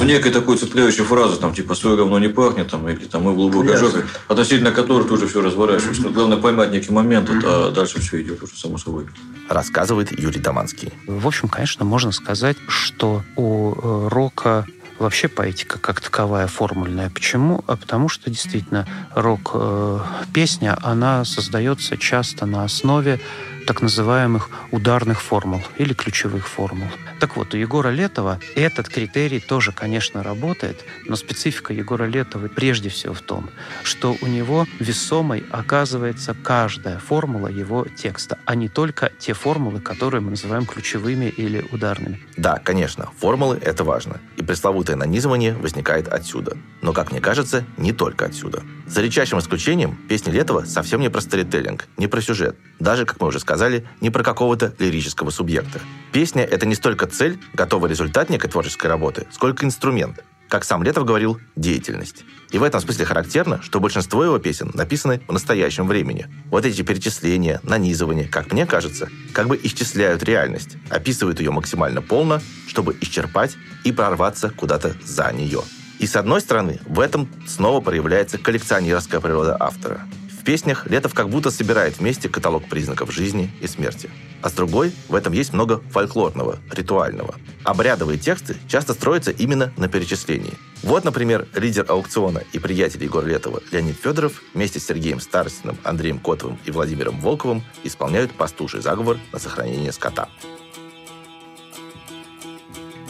ну, некой такой цепляющей фразы, там, типа, свое говно не пахнет, там, или там, мы в глубокой Ясно. жопе, относительно которой тоже все разворачивается. Но главное поймать некий момент, вот, а дальше все идет уже само собой. Рассказывает Юрий Доманский. В общем, конечно, можно сказать, что у э, рока вообще поэтика как таковая формульная. Почему? А потому что действительно рок-песня, она создается часто на основе так называемых ударных формул или ключевых формул. Так вот, у Егора Летова этот критерий тоже, конечно, работает, но специфика Егора Летова прежде всего в том, что у него весомой оказывается каждая формула его текста, а не только те формулы, которые мы называем ключевыми или ударными. Да, конечно, формулы – это важно. И пресловутое нанизывание возникает отсюда. Но, как мне кажется, не только отсюда. За редчайшим исключением, песни Летова совсем не про сторителлинг, не про сюжет. Даже, как мы уже сказали, не про какого-то лирического субъекта. Песня – это не столько цель, готовый результат некой творческой работы, сколько инструмент. Как сам Летов говорил, деятельность. И в этом смысле характерно, что большинство его песен написаны в настоящем времени. Вот эти перечисления, нанизывания, как мне кажется, как бы исчисляют реальность, описывают ее максимально полно, чтобы исчерпать и прорваться куда-то за нее. И с одной стороны, в этом снова проявляется коллекционерская природа автора. В песнях Летов как будто собирает вместе каталог признаков жизни и смерти. А с другой, в этом есть много фольклорного, ритуального. Обрядовые тексты часто строятся именно на перечислении. Вот, например, лидер аукциона и приятель Егора Летова Леонид Федоров вместе с Сергеем Старостиным, Андреем Котовым и Владимиром Волковым исполняют пастуший заговор на сохранение скота.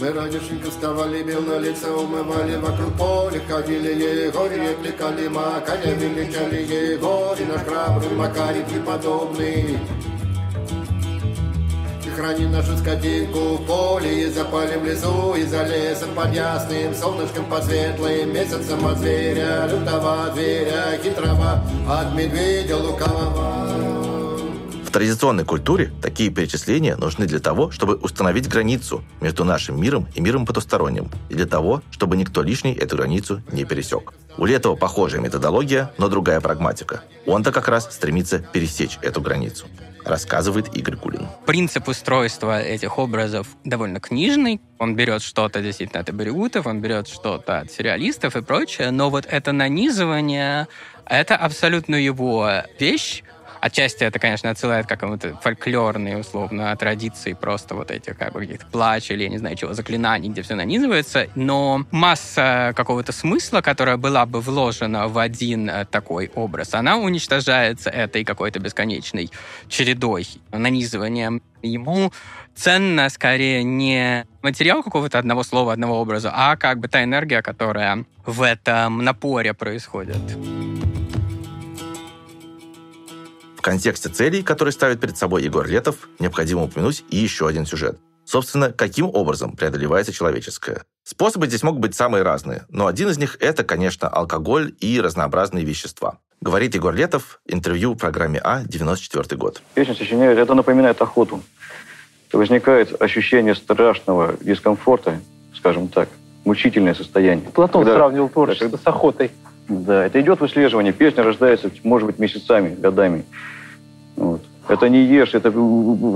Мы ранешенько вставали, белое лицо умывали, вокруг поля ходили Егорье, кликали Макаря, величали Егорь, наш храбрый Макарий преподобный. И храни нашу скотинку в поле, и запалим лесу, и за лесом под ясным солнышком под светлым месяцем от зверя, лютого зверя, хитрого, от медведя лукавого. В традиционной культуре такие перечисления нужны для того, чтобы установить границу между нашим миром и миром потусторонним, и для того, чтобы никто лишний эту границу не пересек. У Летова похожая методология, но другая прагматика. Он-то как раз стремится пересечь эту границу, рассказывает Игорь Кулин. Принцип устройства этих образов довольно книжный. Он берет что-то действительно от абориутов, он берет что-то от сюрреалистов и прочее, но вот это нанизывание, это абсолютно его вещь. Отчасти это, конечно, отсылает к какому-то фольклорной, условно, традиции просто вот этих как бы каких-то плач или, я не знаю чего, заклинаний, где все нанизывается. Но масса какого-то смысла, которая была бы вложена в один э, такой образ, она уничтожается этой какой-то бесконечной чередой, нанизыванием. Ему ценно скорее не материал какого-то одного слова, одного образа, а как бы та энергия, которая в этом напоре происходит. В контексте целей, которые ставит перед собой Егор Летов, необходимо упомянуть и еще один сюжет. Собственно, каким образом преодолевается человеческое? Способы здесь могут быть самые разные, но один из них – это, конечно, алкоголь и разнообразные вещества. Говорит Егор Летов, интервью в программе А, 94 год. Песня сочиняет, это напоминает охоту. Возникает ощущение страшного дискомфорта, скажем так, мучительное состояние. Платон Когда- сравнивал творчество с охотой. Да, это идет выслеживание. Песня рождается, может быть, месяцами, годами. Вот. Это не ешь, это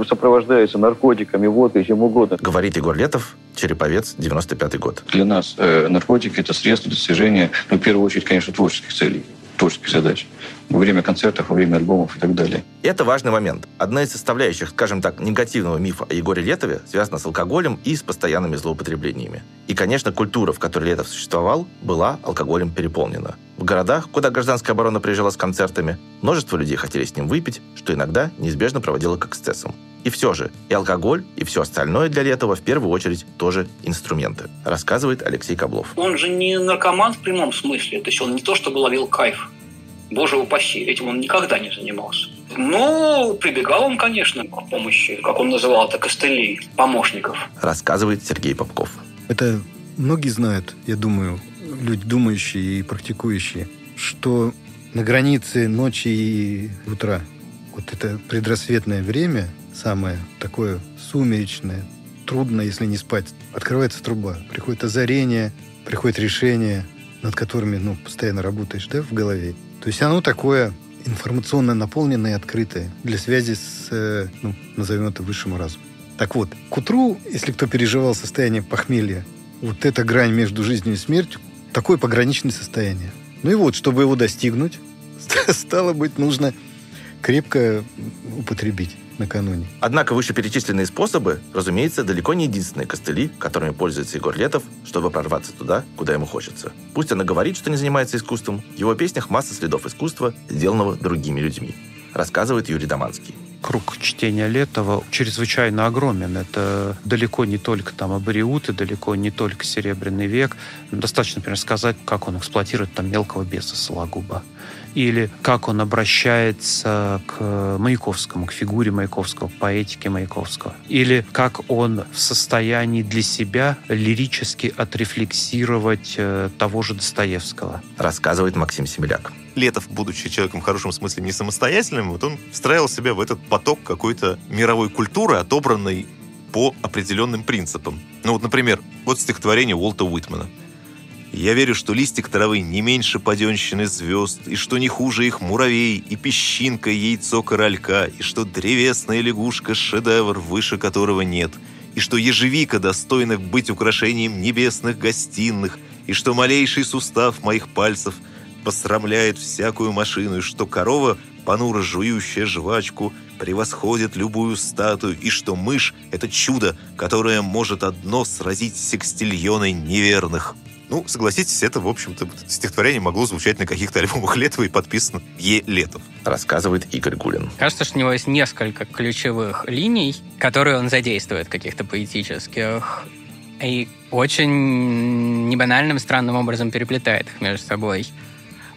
сопровождается наркотиками, водкой, чем угодно. Говорит Егор Летов, Череповец, 95 год. Для нас э, наркотики – это средство достижения, ну, в первую очередь, конечно, творческих целей, творческих задач. Во время концертов, во время альбомов и так далее. Это важный момент. Одна из составляющих, скажем так, негативного мифа о Егоре Летове связана с алкоголем и с постоянными злоупотреблениями. И, конечно, культура, в которой Летов существовал, была алкоголем переполнена. В городах, куда гражданская оборона приезжала с концертами, множество людей хотели с ним выпить, что иногда неизбежно проводило к эксцессам. И все же, и алкоголь, и все остальное для Летова в первую очередь тоже инструменты, рассказывает Алексей Коблов. Он же не наркоман в прямом смысле. То есть он не то чтобы ловил кайф. Боже упаси, этим он никогда не занимался. Но прибегал он, конечно, к помощи, как он называл это, костылей, помощников. Рассказывает Сергей Попков. Это многие знают, я думаю, люди думающие и практикующие, что на границе ночи и утра вот это предрассветное время, самое такое сумеречное, трудно, если не спать, открывается труба, приходит озарение, приходит решение, над которыми ну, постоянно работаешь да, в голове. То есть оно такое информационно наполненное и открытое для связи с, э, ну, назовем это, высшим разумом. Так вот, к утру, если кто переживал состояние похмелья, вот эта грань между жизнью и смертью, такое пограничное состояние. Ну и вот, чтобы его достигнуть, стало быть, нужно крепко употребить накануне. Однако вышеперечисленные способы, разумеется, далеко не единственные костыли, которыми пользуется Егор Летов, чтобы прорваться туда, куда ему хочется. Пусть он и говорит, что не занимается искусством, в его песнях масса следов искусства, сделанного другими людьми, рассказывает Юрий Доманский круг чтения Летова чрезвычайно огромен. Это далеко не только там абориуты, далеко не только Серебряный век. Достаточно, например, сказать, как он эксплуатирует там мелкого беса Сологуба. Или как он обращается к Маяковскому, к фигуре Маяковского, к поэтике Маяковского. Или как он в состоянии для себя лирически отрефлексировать э, того же Достоевского. Рассказывает Максим Семеляк. Летов, будучи человеком в хорошем смысле не самостоятельным, вот он встраивал себя в этот поток какой-то мировой культуры, отобранной по определенным принципам. Ну вот, например, вот стихотворение Уолта Уитмана. «Я верю, что листик травы не меньше паденщины звезд, и что не хуже их муравей, и песчинка, яйцо королька, и что древесная лягушка — шедевр, выше которого нет, и что ежевика достойна быть украшением небесных гостиных, и что малейший сустав моих пальцев — посрамляет всякую машину, и что корова, понуро жующая жвачку, превосходит любую статую, и что мышь — это чудо, которое может одно сразить секстильоны неверных. Ну, согласитесь, это, в общем-то, стихотворение могло звучать на каких-то альбомах Летова и подписано Е. Летов. Рассказывает Игорь Гулин. Кажется, что у него есть несколько ключевых линий, которые он задействует, каких-то поэтических, и очень небанальным, странным образом переплетает их между собой.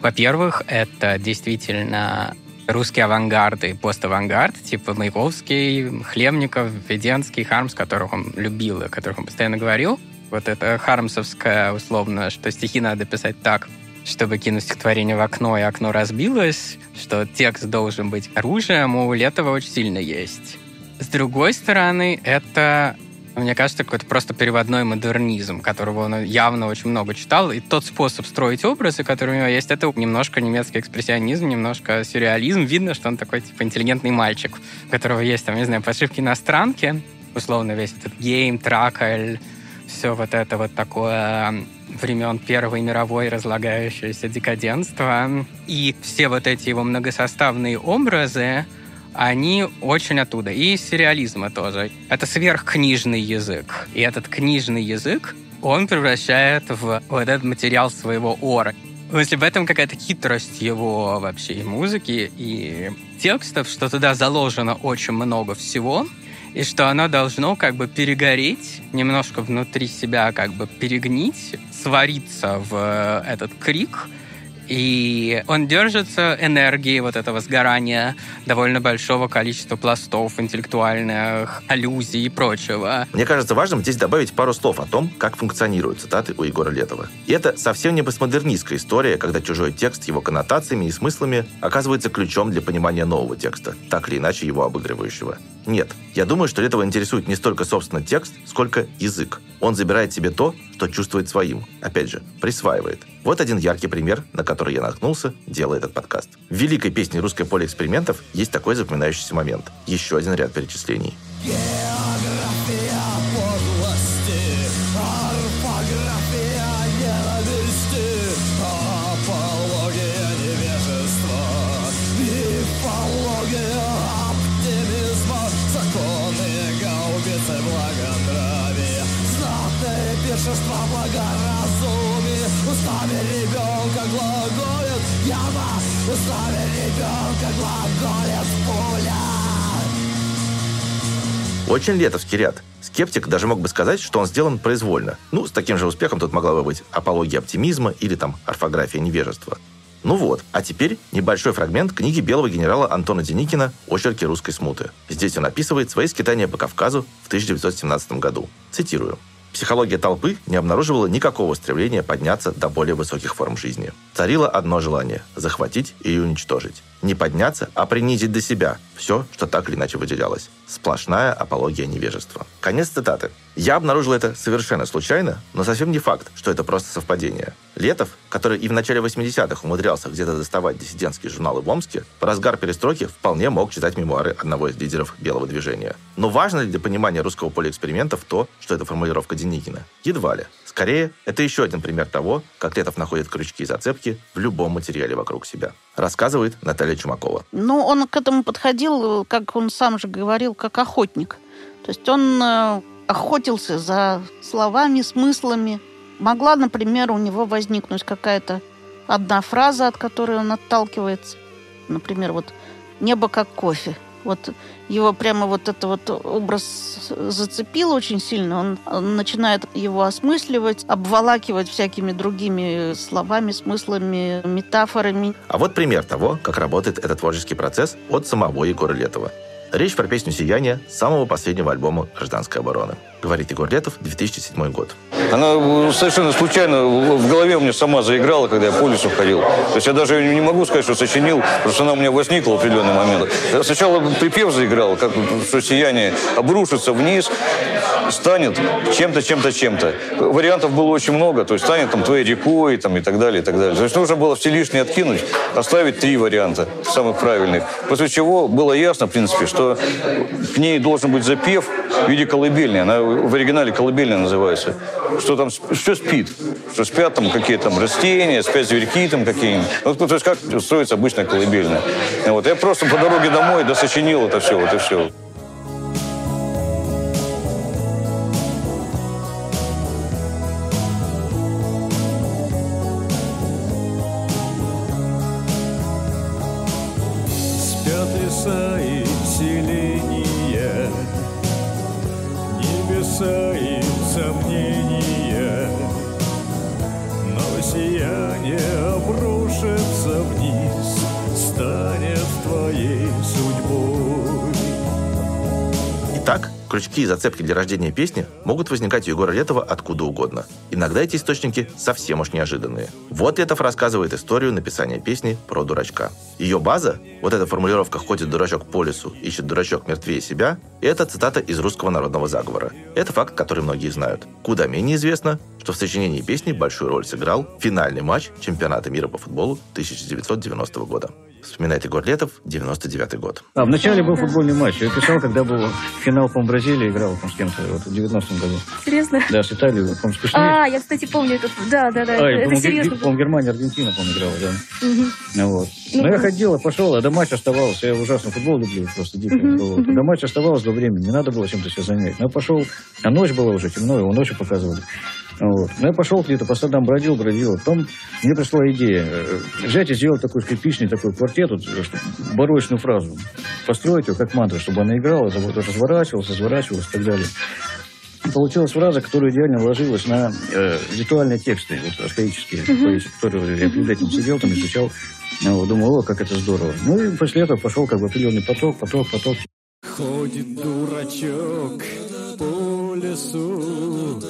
Во-первых, это действительно русский авангард и поставангард, типа Маяковский, Хлебников, Веденский, Хармс, которых он любил и о которых он постоянно говорил. Вот это хармсовское, условно, что стихи надо писать так, чтобы кинуть стихотворение в окно, и окно разбилось, что текст должен быть оружием, у Летова очень сильно есть. С другой стороны, это мне кажется, какой-то просто переводной модернизм, которого он явно очень много читал. И тот способ строить образы, который у него есть, это немножко немецкий экспрессионизм, немножко сюрреализм. Видно, что он такой, типа, интеллигентный мальчик, у которого есть, там, не знаю, подшивки иностранки, условно весь этот гейм, тракаль, все вот это вот такое времен Первой мировой разлагающееся декаденство. И все вот эти его многосоставные образы, они очень оттуда. И из сюрреализма тоже. Это сверхкнижный язык. И этот книжный язык он превращает в вот этот материал своего ора. Если в этом какая-то хитрость его вообще и музыки, и текстов, что туда заложено очень много всего, и что оно должно как бы перегореть, немножко внутри себя как бы перегнить, свариться в этот крик — и он держится энергии вот этого сгорания довольно большого количества пластов, интеллектуальных аллюзий и прочего. Мне кажется важным здесь добавить пару слов о том, как функционируют цитаты у Егора Летова. И это совсем не постмодернистская история, когда чужой текст его коннотациями и смыслами оказывается ключом для понимания нового текста, так или иначе его обыгрывающего. Нет, я думаю, что Летова интересует не столько, собственно, текст, сколько язык. Он забирает себе то, что чувствует своим. Опять же, присваивает. Вот один яркий пример, на который я наткнулся, делая этот подкаст. В великой песне «Русское поле экспериментов» есть такой запоминающийся момент. Еще один ряд перечислений. Очень летовский ряд. Скептик даже мог бы сказать, что он сделан произвольно. Ну, с таким же успехом тут могла бы быть апология оптимизма или там орфография невежества. Ну вот, а теперь небольшой фрагмент книги белого генерала Антона Деникина «Очерки русской смуты». Здесь он описывает свои скитания по Кавказу в 1917 году. Цитирую. Психология толпы не обнаруживала никакого стремления подняться до более высоких форм жизни. Царило одно желание – захватить и уничтожить. Не подняться, а принизить до себя все, что так или иначе выделялось. Сплошная апология невежества. Конец цитаты. Я обнаружил это совершенно случайно, но совсем не факт, что это просто совпадение. Летов, который и в начале 80-х умудрялся где-то доставать диссидентские журналы в Омске, в разгар перестройки вполне мог читать мемуары одного из лидеров белого движения. Но важно ли для понимания русского поля экспериментов то, что это формулировка Деникина? Едва ли. Скорее, это еще один пример того, как Летов находит крючки и зацепки в любом материале вокруг себя. Рассказывает Наталья Чумакова. Ну, он к этому подходил, как он сам же говорил, как охотник. То есть он э, охотился за словами, смыслами. Могла, например, у него возникнуть какая-то одна фраза, от которой он отталкивается. Например, вот «небо как кофе». Вот его прямо вот это вот образ зацепил очень сильно. Он начинает его осмысливать, обволакивать всякими другими словами, смыслами, метафорами. А вот пример того, как работает этот творческий процесс от самого Егора Летова. Речь про песню «Сияние» самого последнего альбома «Гражданской обороны». Говорит Егор Летов, 2007 год. Она совершенно случайно в голове у меня сама заиграла, когда я по лесу ходил. То есть я даже не могу сказать, что сочинил, просто она у меня возникла в определенный момент. Я сначала припев заиграл, как что сияние обрушится вниз, станет чем-то, чем-то, чем-то. Вариантов было очень много, то есть станет там твоей рекой там, и так далее, и так далее. То есть нужно было все лишнее откинуть, оставить три варианта самых правильных. После чего было ясно, в принципе, что к ней должен быть запев в виде колыбельной. Она в оригинале колыбельная называется. Что там все спит. Что спят там какие-то там растения, спят зверьки там какие-нибудь. Ну, то есть как строится обычная колыбельная. Вот. Я просто по дороге домой досочинил это все, вот и все. И зацепки для рождения песни могут возникать у Егора Летова откуда угодно. Иногда эти источники совсем уж неожиданные. Вот Летов рассказывает историю написания песни про дурачка. Ее база, вот эта формулировка «ходит дурачок по лесу, ищет дурачок мертвее себя», это цитата из русского народного заговора. Это факт, который многие знают. Куда менее известно, что в сочинении песни большую роль сыграл финальный матч чемпионата мира по футболу 1990 года. Вспоминает Егор Летов, 99 год. А, вначале был футбольный матч. Я писал, когда был финал, по Бразилии играл там, с кем-то вот, в 90 году. Серьезно? Да, с Италией, Кушней. А, я, кстати, помню этот... Да, да, да. А, это по-моему, серьезно. По-моему, Германия, Аргентина, по-моему, играла, да. Ну, вот. Ну, Но я да. ходил, я пошел, а до матча оставалось. Я ужасно футбол люблю, просто дико. Мгм, Вот. До матча оставалось до времени, не надо было чем-то себя занять. Но я пошел, а ночь была уже, темно, его ночью показывали. Вот. Но я пошел где-то по садам, бродил, бродил. Потом мне пришла идея э, взять и сделать такой скрипичный такой квартет, вот, э, барочную фразу, построить ее как мантру, чтобы она играла, зав- разворачивалась, разворачивалась и так далее. Получилась фраза, которая идеально ложилась на э, ритуальные тексты, вот, архаические, поэзии, которые я перед этим сидел, там изучал, ну, вот, думал, о, как это здорово. Ну и после этого пошел как бы определенный поток, поток, поток. Ходит дурачок по лесу,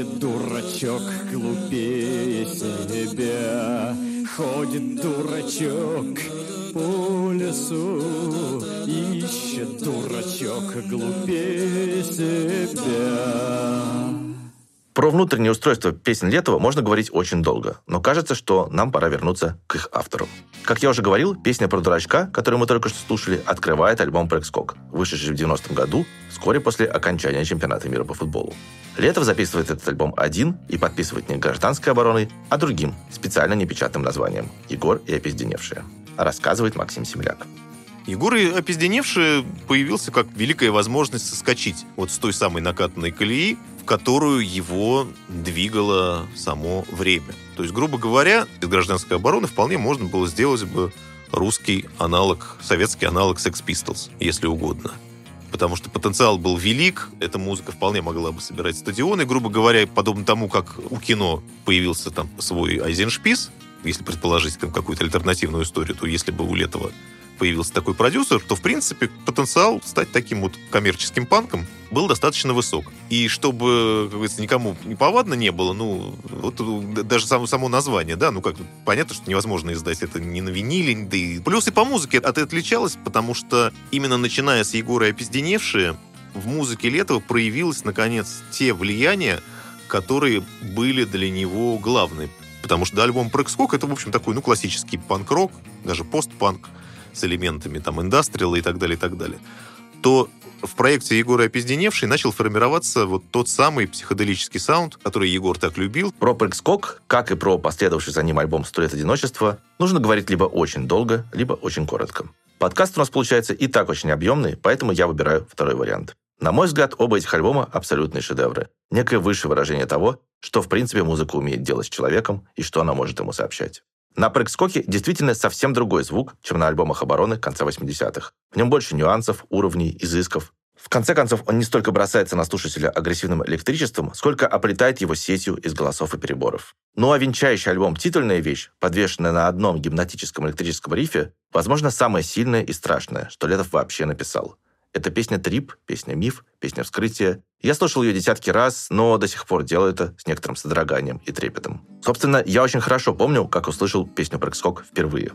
ищет дурачок глупее себя. Ходит дурачок по лесу, ищет дурачок глупее себя. Внутреннее устройство песен Летова можно говорить очень долго, но кажется, что нам пора вернуться к их автору. Как я уже говорил, песня про дурачка, которую мы только что слушали, открывает альбом «Прыг-скок», вышедший в 90-м году, вскоре после окончания чемпионата мира по футболу. Летов записывает этот альбом один и подписывает не гражданской обороной, а другим, специально непечатным названием «Егор и опизденевшие». Рассказывает Максим Семляк. Егор и опизденевший появился как великая возможность соскочить вот с той самой накатанной колеи, которую его двигало само время. То есть, грубо говоря, из гражданской обороны вполне можно было сделать бы русский аналог, советский аналог Sex Pistols, если угодно. Потому что потенциал был велик, эта музыка вполне могла бы собирать стадионы, грубо говоря, подобно тому, как у кино появился там свой Айзеншпис, если предположить там, какую-то альтернативную историю, то если бы у Летова появился такой продюсер, то, в принципе, потенциал стать таким вот коммерческим панком был достаточно высок. И чтобы, как говорится, никому не повадно не было, ну, вот э, даже само, само название, да, ну, как понятно, что невозможно издать это ни на виниле, да и... Плюс и по музыке это отличалось, потому что именно начиная с Егора и «Опизденевшие», в музыке Летова проявилось, наконец, те влияния, которые были для него главные. Потому что альбом «Прыг-скок» — это, в общем, такой, ну, классический панк-рок, даже постпанк, с элементами там индастриала и так далее, и так далее, то в проекте Егора Опизденевший начал формироваться вот тот самый психоделический саунд, который Егор так любил. Про прыг-скок, как и про последовавший за ним альбом «Сто лет одиночества», нужно говорить либо очень долго, либо очень коротко. Подкаст у нас получается и так очень объемный, поэтому я выбираю второй вариант. На мой взгляд, оба этих альбома – абсолютные шедевры. Некое высшее выражение того, что в принципе музыка умеет делать с человеком и что она может ему сообщать. На прыг-скоке действительно совсем другой звук, чем на альбомах обороны конца 80-х. В нем больше нюансов, уровней, изысков. В конце концов, он не столько бросается на слушателя агрессивным электричеством, сколько оплетает его сетью из голосов и переборов. Ну а венчающий альбом «Титульная вещь», подвешенная на одном гипнотическом электрическом рифе, возможно, самое сильное и страшное, что Летов вообще написал – это песня «Трип», песня «Миф», песня «Вскрытие». Я слушал ее десятки раз, но до сих пор делаю это с некоторым содроганием и трепетом. Собственно, я очень хорошо помню, как услышал песню «Прыг-скок» впервые.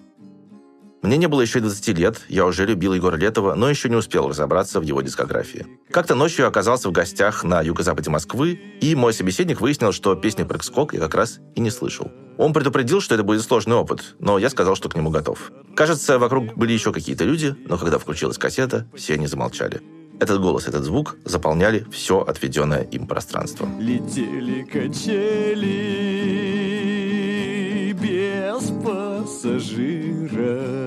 Мне не было еще и 20 лет, я уже любил Егора Летова, но еще не успел разобраться в его дискографии. Как-то ночью я оказался в гостях на юго-западе Москвы, и мой собеседник выяснил, что песню «Прыг-скок» я как раз и не слышал. Он предупредил, что это будет сложный опыт, но я сказал, что к нему готов. Кажется, вокруг были еще какие-то люди, но когда включилась кассета, все они замолчали. Этот голос, этот звук заполняли все отведенное им пространство. Летели качели без пассажиров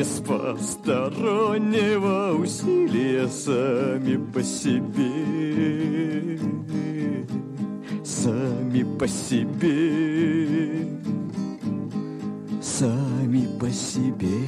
Без постороннего усилия сами по себе. Сами по себе. Сами по себе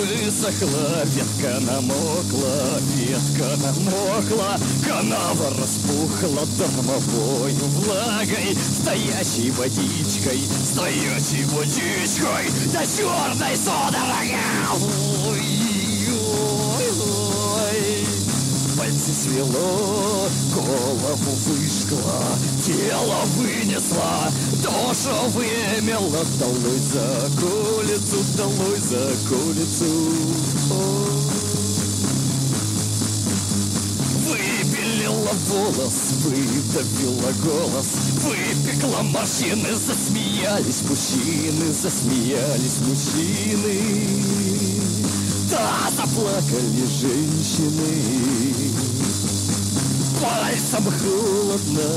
Горло высохло, ветка намокла, ветка намокла, канава распухла дармовою влагой, стоящей водичкой, стоящей водичкой, да черной судорогой. Ой-ой-ой. Пальцы свело, голову выжгла, тело вынесла, душу вымела, долой за кулицу, долой за кулицу. Выпилила волос, выдавила голос, выпекла морщины, засмеялись мужчины, засмеялись мужчины. Да, заплакали женщины. Пальцем холодно.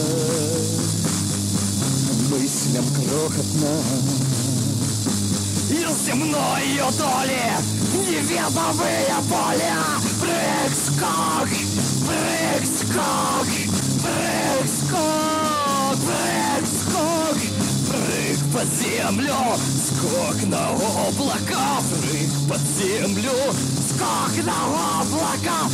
Мыслям крохотно. Из земной доли Неведомые поля Прыг-скок Прыг-скок Прыг-скок Прыг-скок Прыг под землю Скок на облака Прыг под землю Скок на облака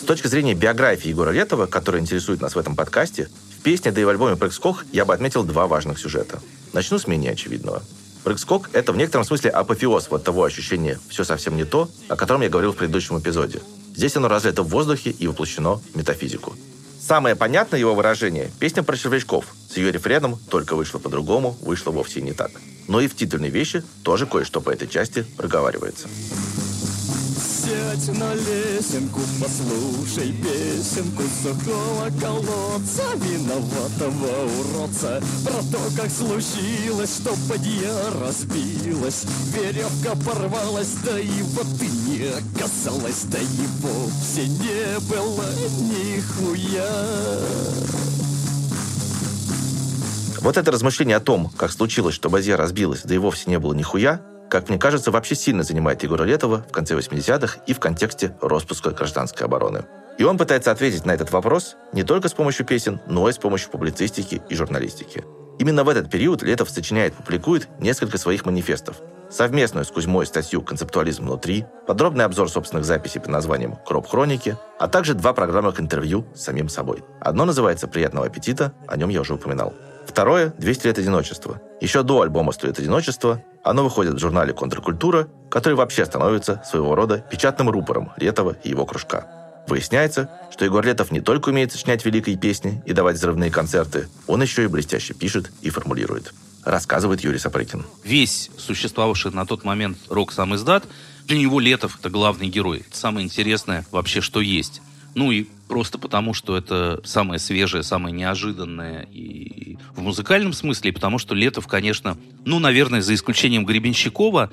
С точки зрения биографии Егора Летова, которая интересует нас в этом подкасте, в песне, да и в альбоме «Прыг-скок» я бы отметил два важных сюжета. Начну с менее очевидного. «Прыг-скок» — это в некотором смысле апофеоз вот того ощущения «все совсем не то», о котором я говорил в предыдущем эпизоде. Здесь оно разлито в воздухе и воплощено в метафизику. Самое понятное его выражение – песня про червячков. С ее рефреном «Только вышло по-другому, вышло вовсе не так». Но и в титульной вещи тоже кое-что по этой части проговаривается. Сядь на лесенку, послушай песенку сухого колодца. Виноватого уродца. Про то, как случилось, что подья разбилась. Веревка порвалась, да вот и не оказалось Да и вовсе не было нихуя. Вот это размышление о том, как случилось, что базия разбилась, да и вовсе не было нихуя, как мне кажется, вообще сильно занимает Егора Летова в конце 80-х и в контексте распуска гражданской обороны. И он пытается ответить на этот вопрос не только с помощью песен, но и с помощью публицистики и журналистики. Именно в этот период Летов сочиняет публикует несколько своих манифестов. Совместную с Кузьмой статью «Концептуализм внутри», подробный обзор собственных записей под названием «Кроп хроники», а также два программных интервью с самим собой. Одно называется «Приятного аппетита», о нем я уже упоминал. Второе – «200 лет одиночества». Еще до альбома «100 лет одиночества» оно выходит в журнале «Контркультура», который вообще становится своего рода печатным рупором Летова и его кружка. Выясняется, что Егор Летов не только умеет сочинять великие песни и давать взрывные концерты, он еще и блестяще пишет и формулирует. Рассказывает Юрий Сапрыкин. Весь существовавший на тот момент рок сам издат, для него Летов это главный герой. Это самое интересное вообще, что есть. Ну и просто потому, что это самое свежее, самое неожиданное и в музыкальном смысле, и потому что Летов, конечно, ну, наверное, за исключением Гребенщикова,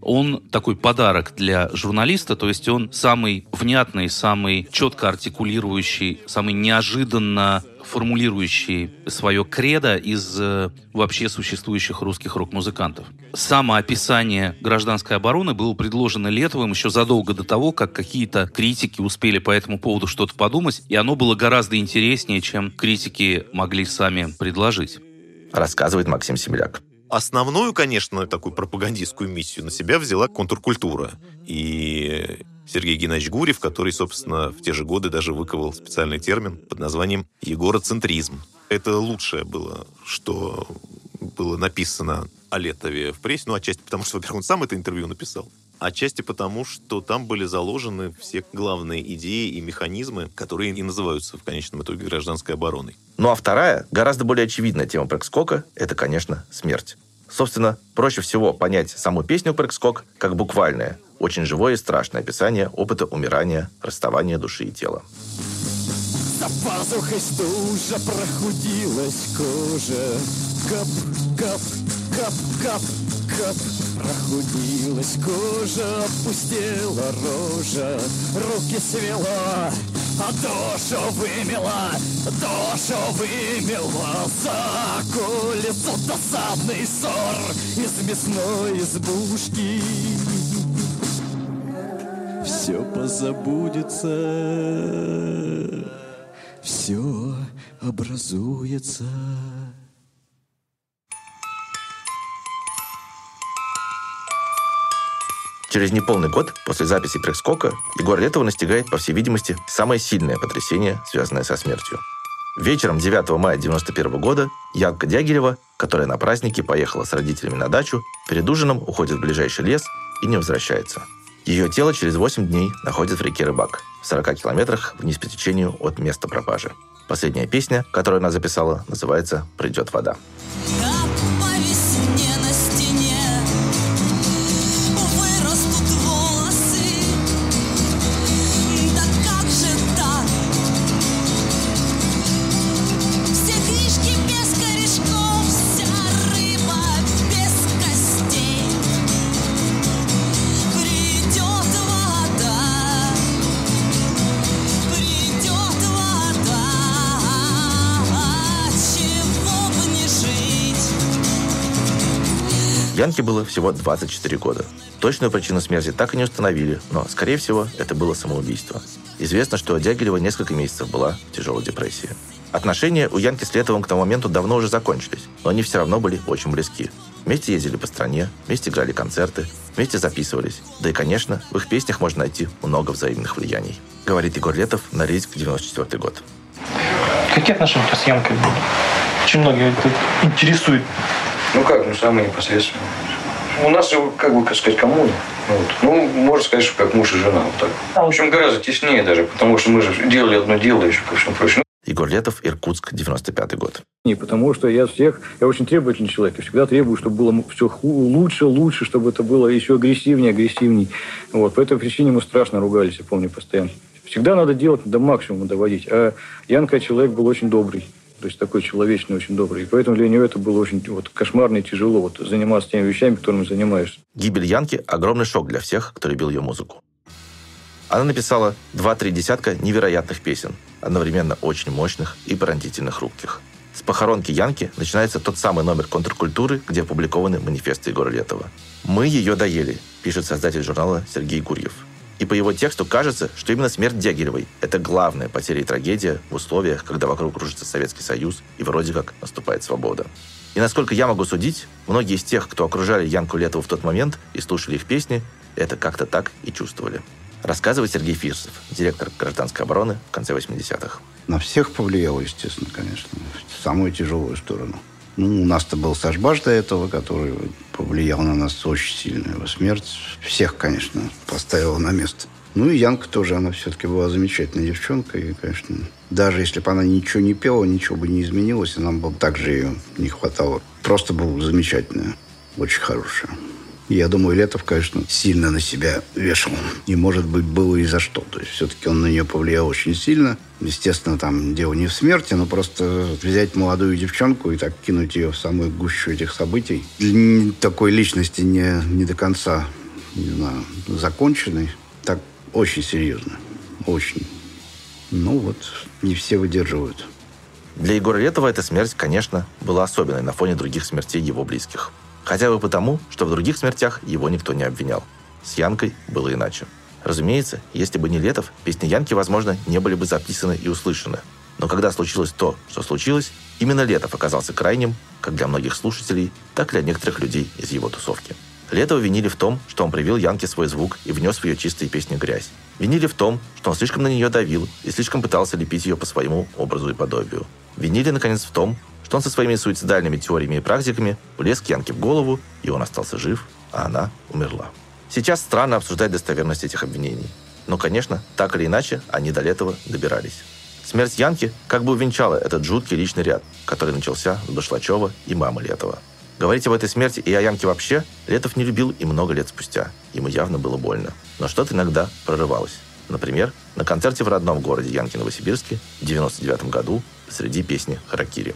он такой подарок для журналиста, то есть он самый внятный, самый четко артикулирующий, самый неожиданно формулирующий свое кредо из э, вообще существующих русских рок-музыкантов. Самоописание гражданской обороны было предложено Летовым еще задолго до того, как какие-то критики успели по этому поводу что-то подумать, и оно было гораздо интереснее, чем критики могли сами предложить. Рассказывает Максим Семеляк. Основную, конечно, такую пропагандистскую миссию на себя взяла контркультура. И Сергей Геннадьевич Гурьев, который, собственно, в те же годы даже выковал специальный термин под названием «егороцентризм». Это лучшее было, что было написано о Летове в прессе. Ну, отчасти потому, что, во-первых, он сам это интервью написал. Отчасти потому, что там были заложены все главные идеи и механизмы, которые и называются в конечном итоге гражданской обороной. Ну а вторая, гораздо более очевидная тема Прекскока – это, конечно, смерть. Собственно, проще всего понять саму песню Прекскок как буквальное, очень живое и страшное описание опыта умирания, расставания души и тела. За пазухой стужа прохудилась кожа. Кап, кап, кап, кап, кап. Прохудилась кожа, опустела рожа. Руки свела, а душу вымела, душу вымела за колесо досадный ссор из мясной избушки. Все позабудется, все образуется. Через неполный год после записи пресс-скока Егор Летова настигает, по всей видимости, самое сильное потрясение, связанное со смертью. Вечером 9 мая 1991 года Янка Дягилева, которая на празднике поехала с родителями на дачу, перед ужином уходит в ближайший лес и не возвращается. Ее тело через 8 дней находят в реке Рыбак, в 40 километрах вниз по течению от места пропажи. Последняя песня, которую она записала, называется «Придет вода». По Янке было всего 24 года. Точную причину смерти так и не установили, но, скорее всего, это было самоубийство. Известно, что Дягилева несколько месяцев была в тяжелой депрессии. Отношения у Янки с Летовым к тому моменту давно уже закончились, но они все равно были очень близки. Вместе ездили по стране, вместе играли концерты, вместе записывались. Да и, конечно, в их песнях можно найти много взаимных влияний. Говорит Егор Летов на Рильск 94 год. Какие отношения у тебя с Янкой были? Очень многие это интересует. Ну как, ну самые непосредственные. У нас, как бы, как сказать, коммуна. Вот. Ну, можно сказать, что как муж и жена. Вот так. В общем, гораздо теснее даже, потому что мы же делали одно дело еще, ко всему прочему. Егор Летов, Иркутск, 95 год. Не потому, что я всех, я очень требовательный человек, я всегда требую, чтобы было все лучше, лучше, чтобы это было еще агрессивнее, агрессивней. Вот, по этой причине мы страшно ругались, я помню, постоянно. Всегда надо делать до максимума доводить. А Янка человек был очень добрый. То есть такой человечный, очень добрый. И поэтому для него это было очень вот, кошмарно и тяжело вот, заниматься теми вещами, которыми занимаешься. Гибель Янки – огромный шок для всех, кто любил ее музыку. Она написала два-три десятка невероятных песен, одновременно очень мощных и пронзительно хрупких. С похоронки Янки начинается тот самый номер контркультуры, где опубликованы манифесты Егора Летова. «Мы ее доели», пишет создатель журнала Сергей Гурьев. И по его тексту кажется, что именно смерть Дягилевой – это главная потеря и трагедия в условиях, когда вокруг кружится Советский Союз и вроде как наступает свобода. И насколько я могу судить, многие из тех, кто окружали Янку Летову в тот момент и слушали их песни, это как-то так и чувствовали. Рассказывает Сергей Фирсов, директор гражданской обороны в конце 80-х. На всех повлияло, естественно, конечно, в самую тяжелую сторону. Ну, у нас-то был Сашбаш до этого, который повлиял на нас очень сильно. Его смерть всех, конечно, поставила на место. Ну и Янка тоже, она все-таки была замечательная девчонка. И, конечно, даже если бы она ничего не пела, ничего бы не изменилось, и нам бы также ее не хватало. Просто была замечательная, очень хорошая. Я думаю, Летов, конечно, сильно на себя вешал. И, может быть, было и за что. То есть, все-таки он на нее повлиял очень сильно. Естественно, там дело не в смерти, но просто взять молодую девчонку и так кинуть ее в самую гущу этих событий. Для такой личности не, не до конца, не знаю, законченной. Так очень серьезно. Очень. Ну вот, не все выдерживают. Для Егора Летова эта смерть, конечно, была особенной на фоне других смертей его близких. Хотя бы потому, что в других смертях его никто не обвинял. С Янкой было иначе. Разумеется, если бы не Летов, песни Янки, возможно, не были бы записаны и услышаны. Но когда случилось то, что случилось, именно Летов оказался крайним, как для многих слушателей, так и для некоторых людей из его тусовки. Летова винили в том, что он привил Янке свой звук и внес в ее чистые песни грязь. Винили в том, что он слишком на нее давил и слишком пытался лепить ее по своему образу и подобию. Винили, наконец, в том, что он со своими суицидальными теориями и практиками влез к Янке в голову, и он остался жив, а она умерла. Сейчас странно обсуждать достоверность этих обвинений. Но, конечно, так или иначе, они до Летова добирались. Смерть Янки как бы увенчала этот жуткий личный ряд, который начался с Башлачева и мамы Летова. Говорить об этой смерти и о Янке вообще Летов не любил и много лет спустя. Ему явно было больно. Но что-то иногда прорывалось. Например, на концерте в родном городе Янки Новосибирске в 99 году среди песни «Харакири».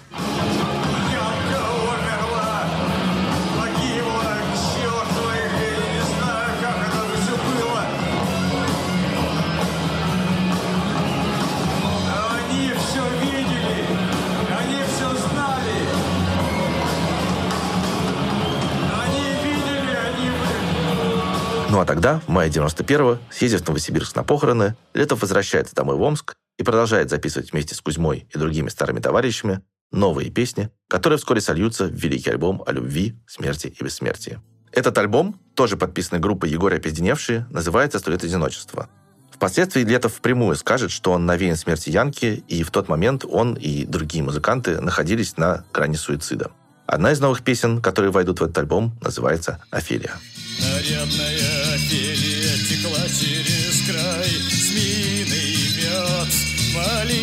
Ну а тогда, в мае 91-го, съездив в Новосибирск на похороны, Летов возвращается домой в Омск и продолжает записывать вместе с Кузьмой и другими старыми товарищами новые песни, которые вскоре сольются в великий альбом о любви, смерти и бессмертии. Этот альбом, тоже подписанный группой Егория Опизденевшие, называется «Сто лет одиночества». Впоследствии Летов впрямую скажет, что он навеян смерти Янки, и в тот момент он и другие музыканты находились на грани суицида. Одна из новых песен, которые войдут в этот альбом, называется «Офелия». Нарядная Офелия текла через край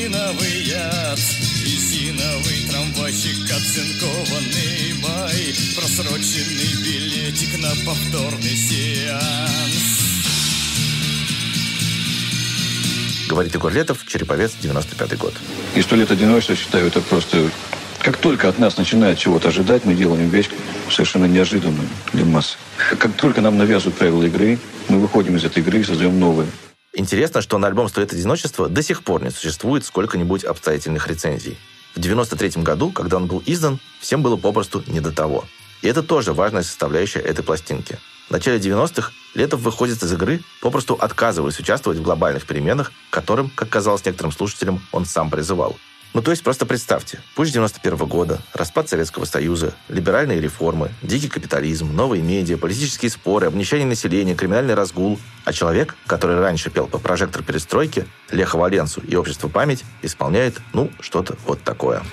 малиновый яд Резиновый трамвайчик, оцинкованный май Просроченный билетик на повторный сеанс Говорит Егор Летов, Череповец, 95 год. И сто лет одиночества, считаю, это просто... Как только от нас начинают чего-то ожидать, мы делаем вещь совершенно неожиданную для массы. Как только нам навязывают правила игры, мы выходим из этой игры и создаем новые. Интересно, что на альбом «Сто лет одиночества» до сих пор не существует сколько-нибудь обстоятельных рецензий. В 93 году, когда он был издан, всем было попросту не до того. И это тоже важная составляющая этой пластинки. В начале 90-х Летов выходит из игры, попросту отказываясь участвовать в глобальных переменах, к которым, как казалось некоторым слушателям, он сам призывал. Ну, то есть просто представьте, пусть 91 года, распад Советского Союза, либеральные реформы, дикий капитализм, новые медиа, политические споры, обнищание населения, криминальный разгул. А человек, который раньше пел по прожектор перестройки, Леха Валенсу и Общество память, исполняет, ну, что-то вот такое.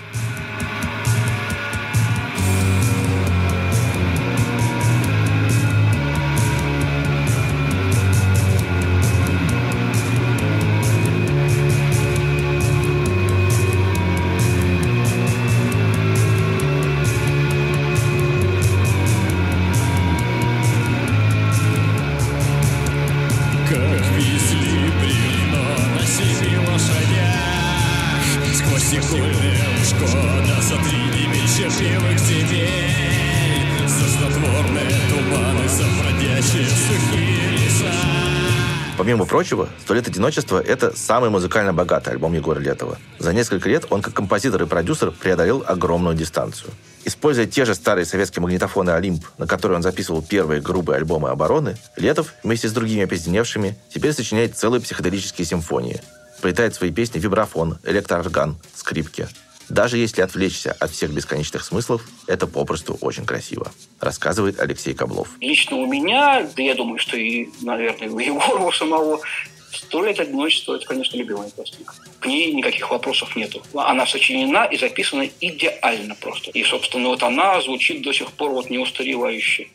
Прочего, «Сто лет одиночества» — это самый музыкально богатый альбом Егора Летова. За несколько лет он как композитор и продюсер преодолел огромную дистанцию. Используя те же старые советские магнитофоны «Олимп», на которые он записывал первые грубые альбомы обороны, Летов вместе с другими опизденевшими теперь сочиняет целые психоделические симфонии. Плетает свои песни вибрафон, электроорган, скрипки. Даже если отвлечься от всех бесконечных смыслов, это попросту очень красиво, рассказывает Алексей Каблов. Лично у меня, да я думаю, что и, наверное, у Егора самого, «Сто лет одиночества» — это, конечно, любимая пластинка. К ней никаких вопросов нету. Она сочинена и записана идеально просто. И, собственно, вот она звучит до сих пор вот неустаревающе.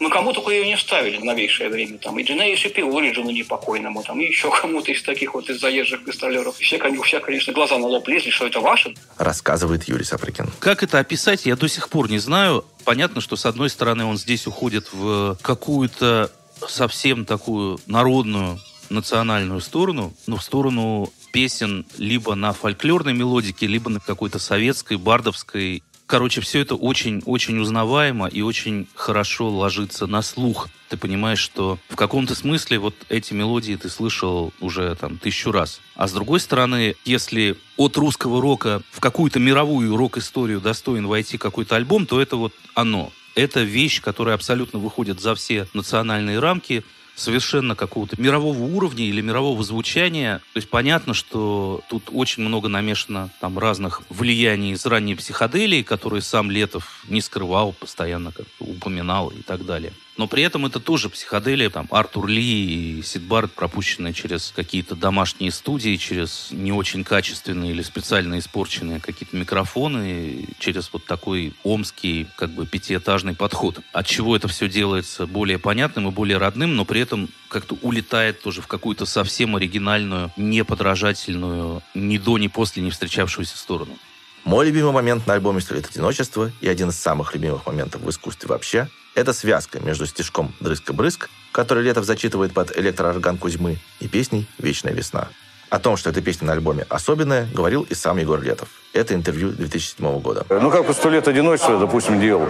Мы кому только ее не ставили в новейшее время. Там и Дженею Сипи Ориджину непокойному, там, и еще кому-то из таких вот из заезжих гастролеров. Все, у всех, конечно, глаза на лоб лезли, что это ваше. Рассказывает Юрий Сапрыкин. Как это описать, я до сих пор не знаю. Понятно, что, с одной стороны, он здесь уходит в какую-то совсем такую народную национальную сторону, но в сторону песен либо на фольклорной мелодике, либо на какой-то советской, бардовской. Короче, все это очень-очень узнаваемо и очень хорошо ложится на слух. Ты понимаешь, что в каком-то смысле вот эти мелодии ты слышал уже там тысячу раз. А с другой стороны, если от русского рока в какую-то мировую рок-историю достоин войти какой-то альбом, то это вот оно. Это вещь, которая абсолютно выходит за все национальные рамки, совершенно какого-то мирового уровня или мирового звучания. То есть понятно, что тут очень много намешано там разных влияний из ранней психоделии, которые сам Летов не скрывал, постоянно как-то упоминал и так далее. Но при этом это тоже психоделия, там, Артур Ли и Сид Барретт, пропущенные через какие-то домашние студии, через не очень качественные или специально испорченные какие-то микрофоны, через вот такой омский, как бы, пятиэтажный подход. От чего это все делается более понятным и более родным, но при этом как-то улетает тоже в какую-то совсем оригинальную, неподражательную, ни до, ни после не встречавшуюся сторону. Мой любимый момент на альбоме «Сто лет одиночества» и один из самых любимых моментов в искусстве вообще – это связка между стишком «Дрызка-брызг», который Летов зачитывает под электроорган Кузьмы, и песней «Вечная весна». О том, что эта песня на альбоме особенная, говорил и сам Егор Летов. Это интервью 2007 года. Ну, как «Сто лет одиночества», допустим, делал.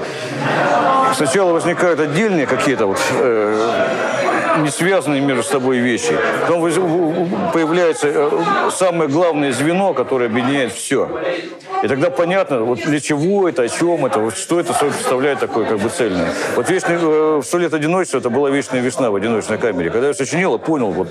Сначала возникают отдельные какие-то вот э, не связанные между собой вещи. Потом появляется э, самое главное звено, которое объединяет все. И тогда понятно, вот для чего это, о чем это, вот что это собой представляет такое как бы цельное. Вот вечный, э, «Сто лет одиночества» это была вечная весна в одиночной камере. Когда я сочинил, я понял, вот,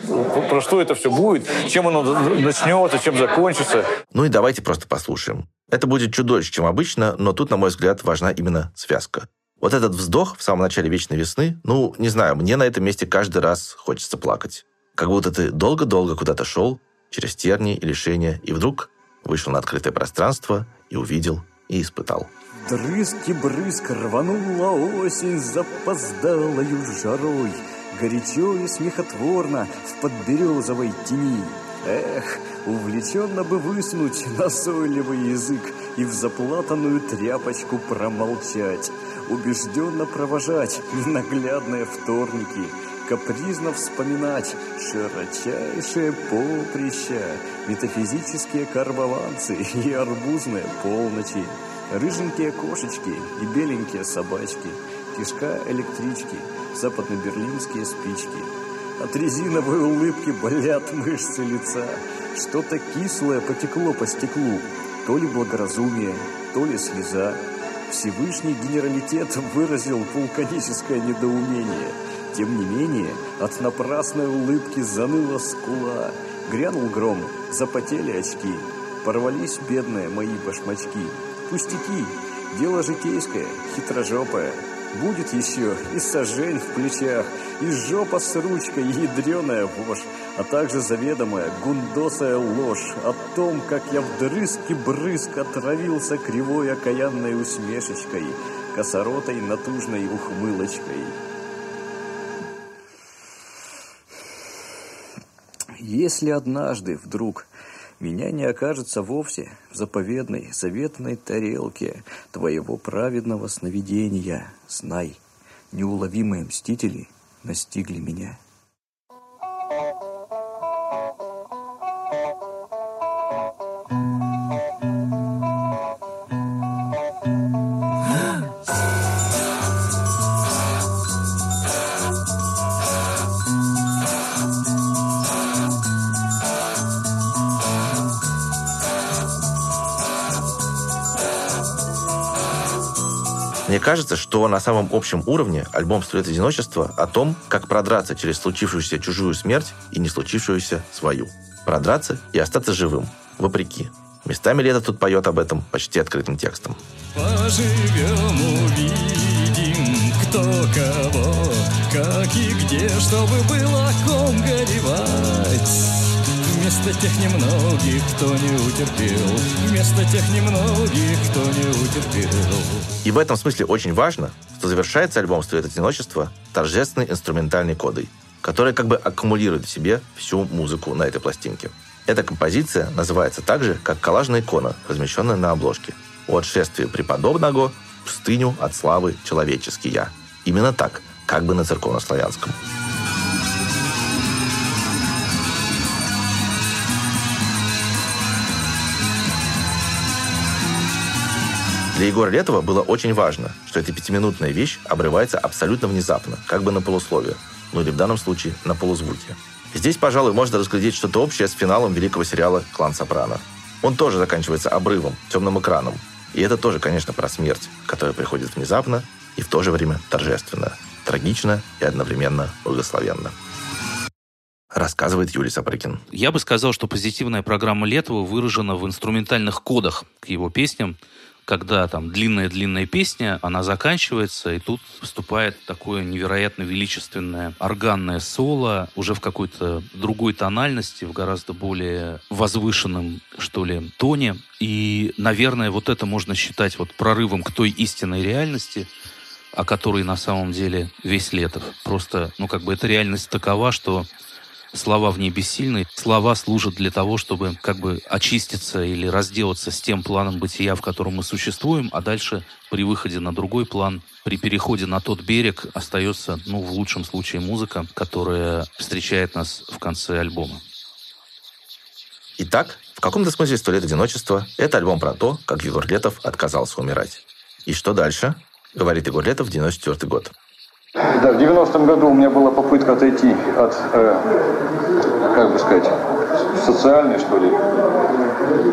про что это все будет, чем оно начнется, чем закончится. Ну и давайте просто послушаем. Это будет чуть дольше, чем обычно, но тут, на мой взгляд, важна именно связка. Вот этот вздох в самом начале «Вечной весны», ну, не знаю, мне на этом месте каждый раз хочется плакать. Как будто ты долго-долго куда-то шел, через тернии и лишения, и вдруг вышел на открытое пространство и увидел, и испытал. Дрызг и брызг рванула осень запоздалою жарой, Горячо и смехотворно в подберезовой тени. Эх, увлеченно бы высунуть назойливый язык И в заплатанную тряпочку промолчать, Убежденно провожать ненаглядные вторники, Капризно вспоминать широчайшее поприще, Метафизические карбованцы и арбузные полночи, Рыженькие кошечки и беленькие собачки, Кишка электрички, западно-берлинские спички. От резиновой улыбки болят мышцы лица. Что-то кислое потекло по стеклу. То ли благоразумие, то ли слеза. Всевышний генералитет выразил вулканическое недоумение. Тем не менее, от напрасной улыбки заныла скула. Грянул гром, запотели очки. Порвались бедные мои башмачки. Пустяки, дело житейское, хитрожопое. Будет еще и сажень в плечах, и жопа с ручкой, ядреная вошь, а также заведомая гундосая ложь о том, как я вдрызг и брызг отравился кривой окаянной усмешечкой, косоротой натужной ухмылочкой. Если однажды вдруг меня не окажется вовсе в заповедной, заветной тарелке твоего праведного сновидения, знай, неуловимые мстители настигли меня. Кажется, что на самом общем уровне альбом «Сто лет одиночества» о том, как продраться через случившуюся чужую смерть и не случившуюся свою. Продраться и остаться живым, вопреки. Местами Лето тут поет об этом почти открытым текстом. Поживем, увидим, кто кого, как и где, чтобы было ком горевать. Вместо тех немногих, кто не утерпел, вместо тех немногих, кто не утерпел. И в этом смысле очень важно, что завершается альбом «Сто лет одиночества» торжественной инструментальной кодой, которая как бы аккумулирует в себе всю музыку на этой пластинке. Эта композиция называется так же, как коллажная икона, размещенная на обложке. «От шествия преподобного пустыню от славы человеческий я». Именно так, как бы на церковнославянском. Для Егора Летова было очень важно, что эта пятиминутная вещь обрывается абсолютно внезапно, как бы на полусловие, ну или в данном случае на полузвуке. Здесь, пожалуй, можно разглядеть что-то общее с финалом великого сериала «Клан Сопрано». Он тоже заканчивается обрывом, темным экраном. И это тоже, конечно, про смерть, которая приходит внезапно и в то же время торжественно, трагично и одновременно благословенно. Рассказывает Юрий Сапрыкин. Я бы сказал, что позитивная программа Летова выражена в инструментальных кодах к его песням, когда там длинная-длинная песня, она заканчивается, и тут вступает такое невероятно величественное органное соло, уже в какой-то другой тональности, в гораздо более возвышенном, что ли, тоне. И, наверное, вот это можно считать вот прорывом к той истинной реальности, о которой на самом деле весь Летов. Просто, ну, как бы эта реальность такова, что слова в ней бессильны. Слова служат для того, чтобы как бы очиститься или разделаться с тем планом бытия, в котором мы существуем, а дальше при выходе на другой план, при переходе на тот берег остается, ну, в лучшем случае, музыка, которая встречает нас в конце альбома. Итак, в каком-то смысле «Сто лет одиночества» — это альбом про то, как Егор Летов отказался умирать. И что дальше? Говорит Егор Летов в 94 год. Да, в 90-м году у меня была попытка отойти от, э, как бы сказать, социальной, что ли,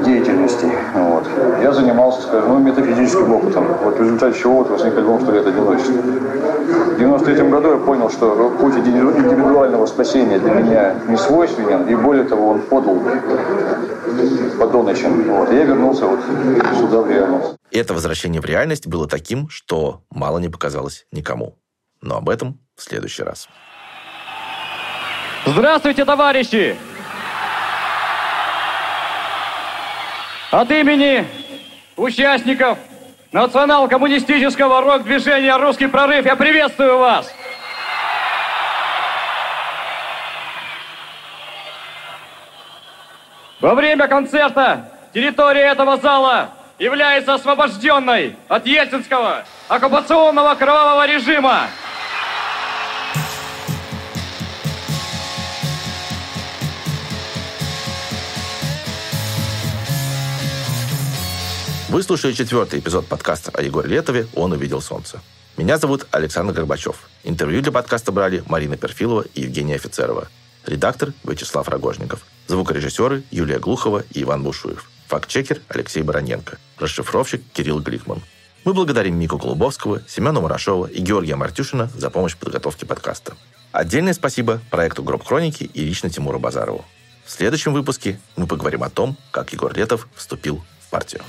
деятельности. Вот. Я занимался, скажем, ну, метафизическим опытом. Вот в результате чего вот возник альбом «Сто лет одиночества». В 93 году я понял, что путь индивидуального спасения для меня не свойственен, и более того, он подал подоночен. Вот. Я вернулся вот сюда, в реальность. Это возвращение в реальность было таким, что мало не показалось никому. Но об этом в следующий раз. Здравствуйте, товарищи! От имени участников национал-коммунистического рок-движения «Русский прорыв» я приветствую вас! Во время концерта территория этого зала является освобожденной от ельцинского оккупационного кровавого режима. Вы слушали четвертый эпизод подкаста о Егоре Летове «Он увидел солнце». Меня зовут Александр Горбачев. Интервью для подкаста брали Марина Перфилова и Евгения Офицерова. Редактор Вячеслав Рогожников. Звукорежиссеры Юлия Глухова и Иван Бушуев. Фактчекер Алексей Бароненко. Расшифровщик Кирилл Гликман. Мы благодарим Мику Голубовского, Семена Мурашова и Георгия Мартюшина за помощь в подготовке подкаста. Отдельное спасибо проекту «Гроб Хроники» и лично Тимуру Базарову. В следующем выпуске мы поговорим о том, как Егор Летов вступил в партию.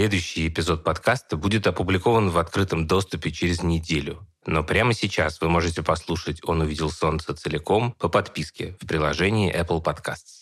Следующий эпизод подкаста будет опубликован в открытом доступе через неделю. Но прямо сейчас вы можете послушать «Он увидел солнце» целиком по подписке в приложении Apple Podcasts.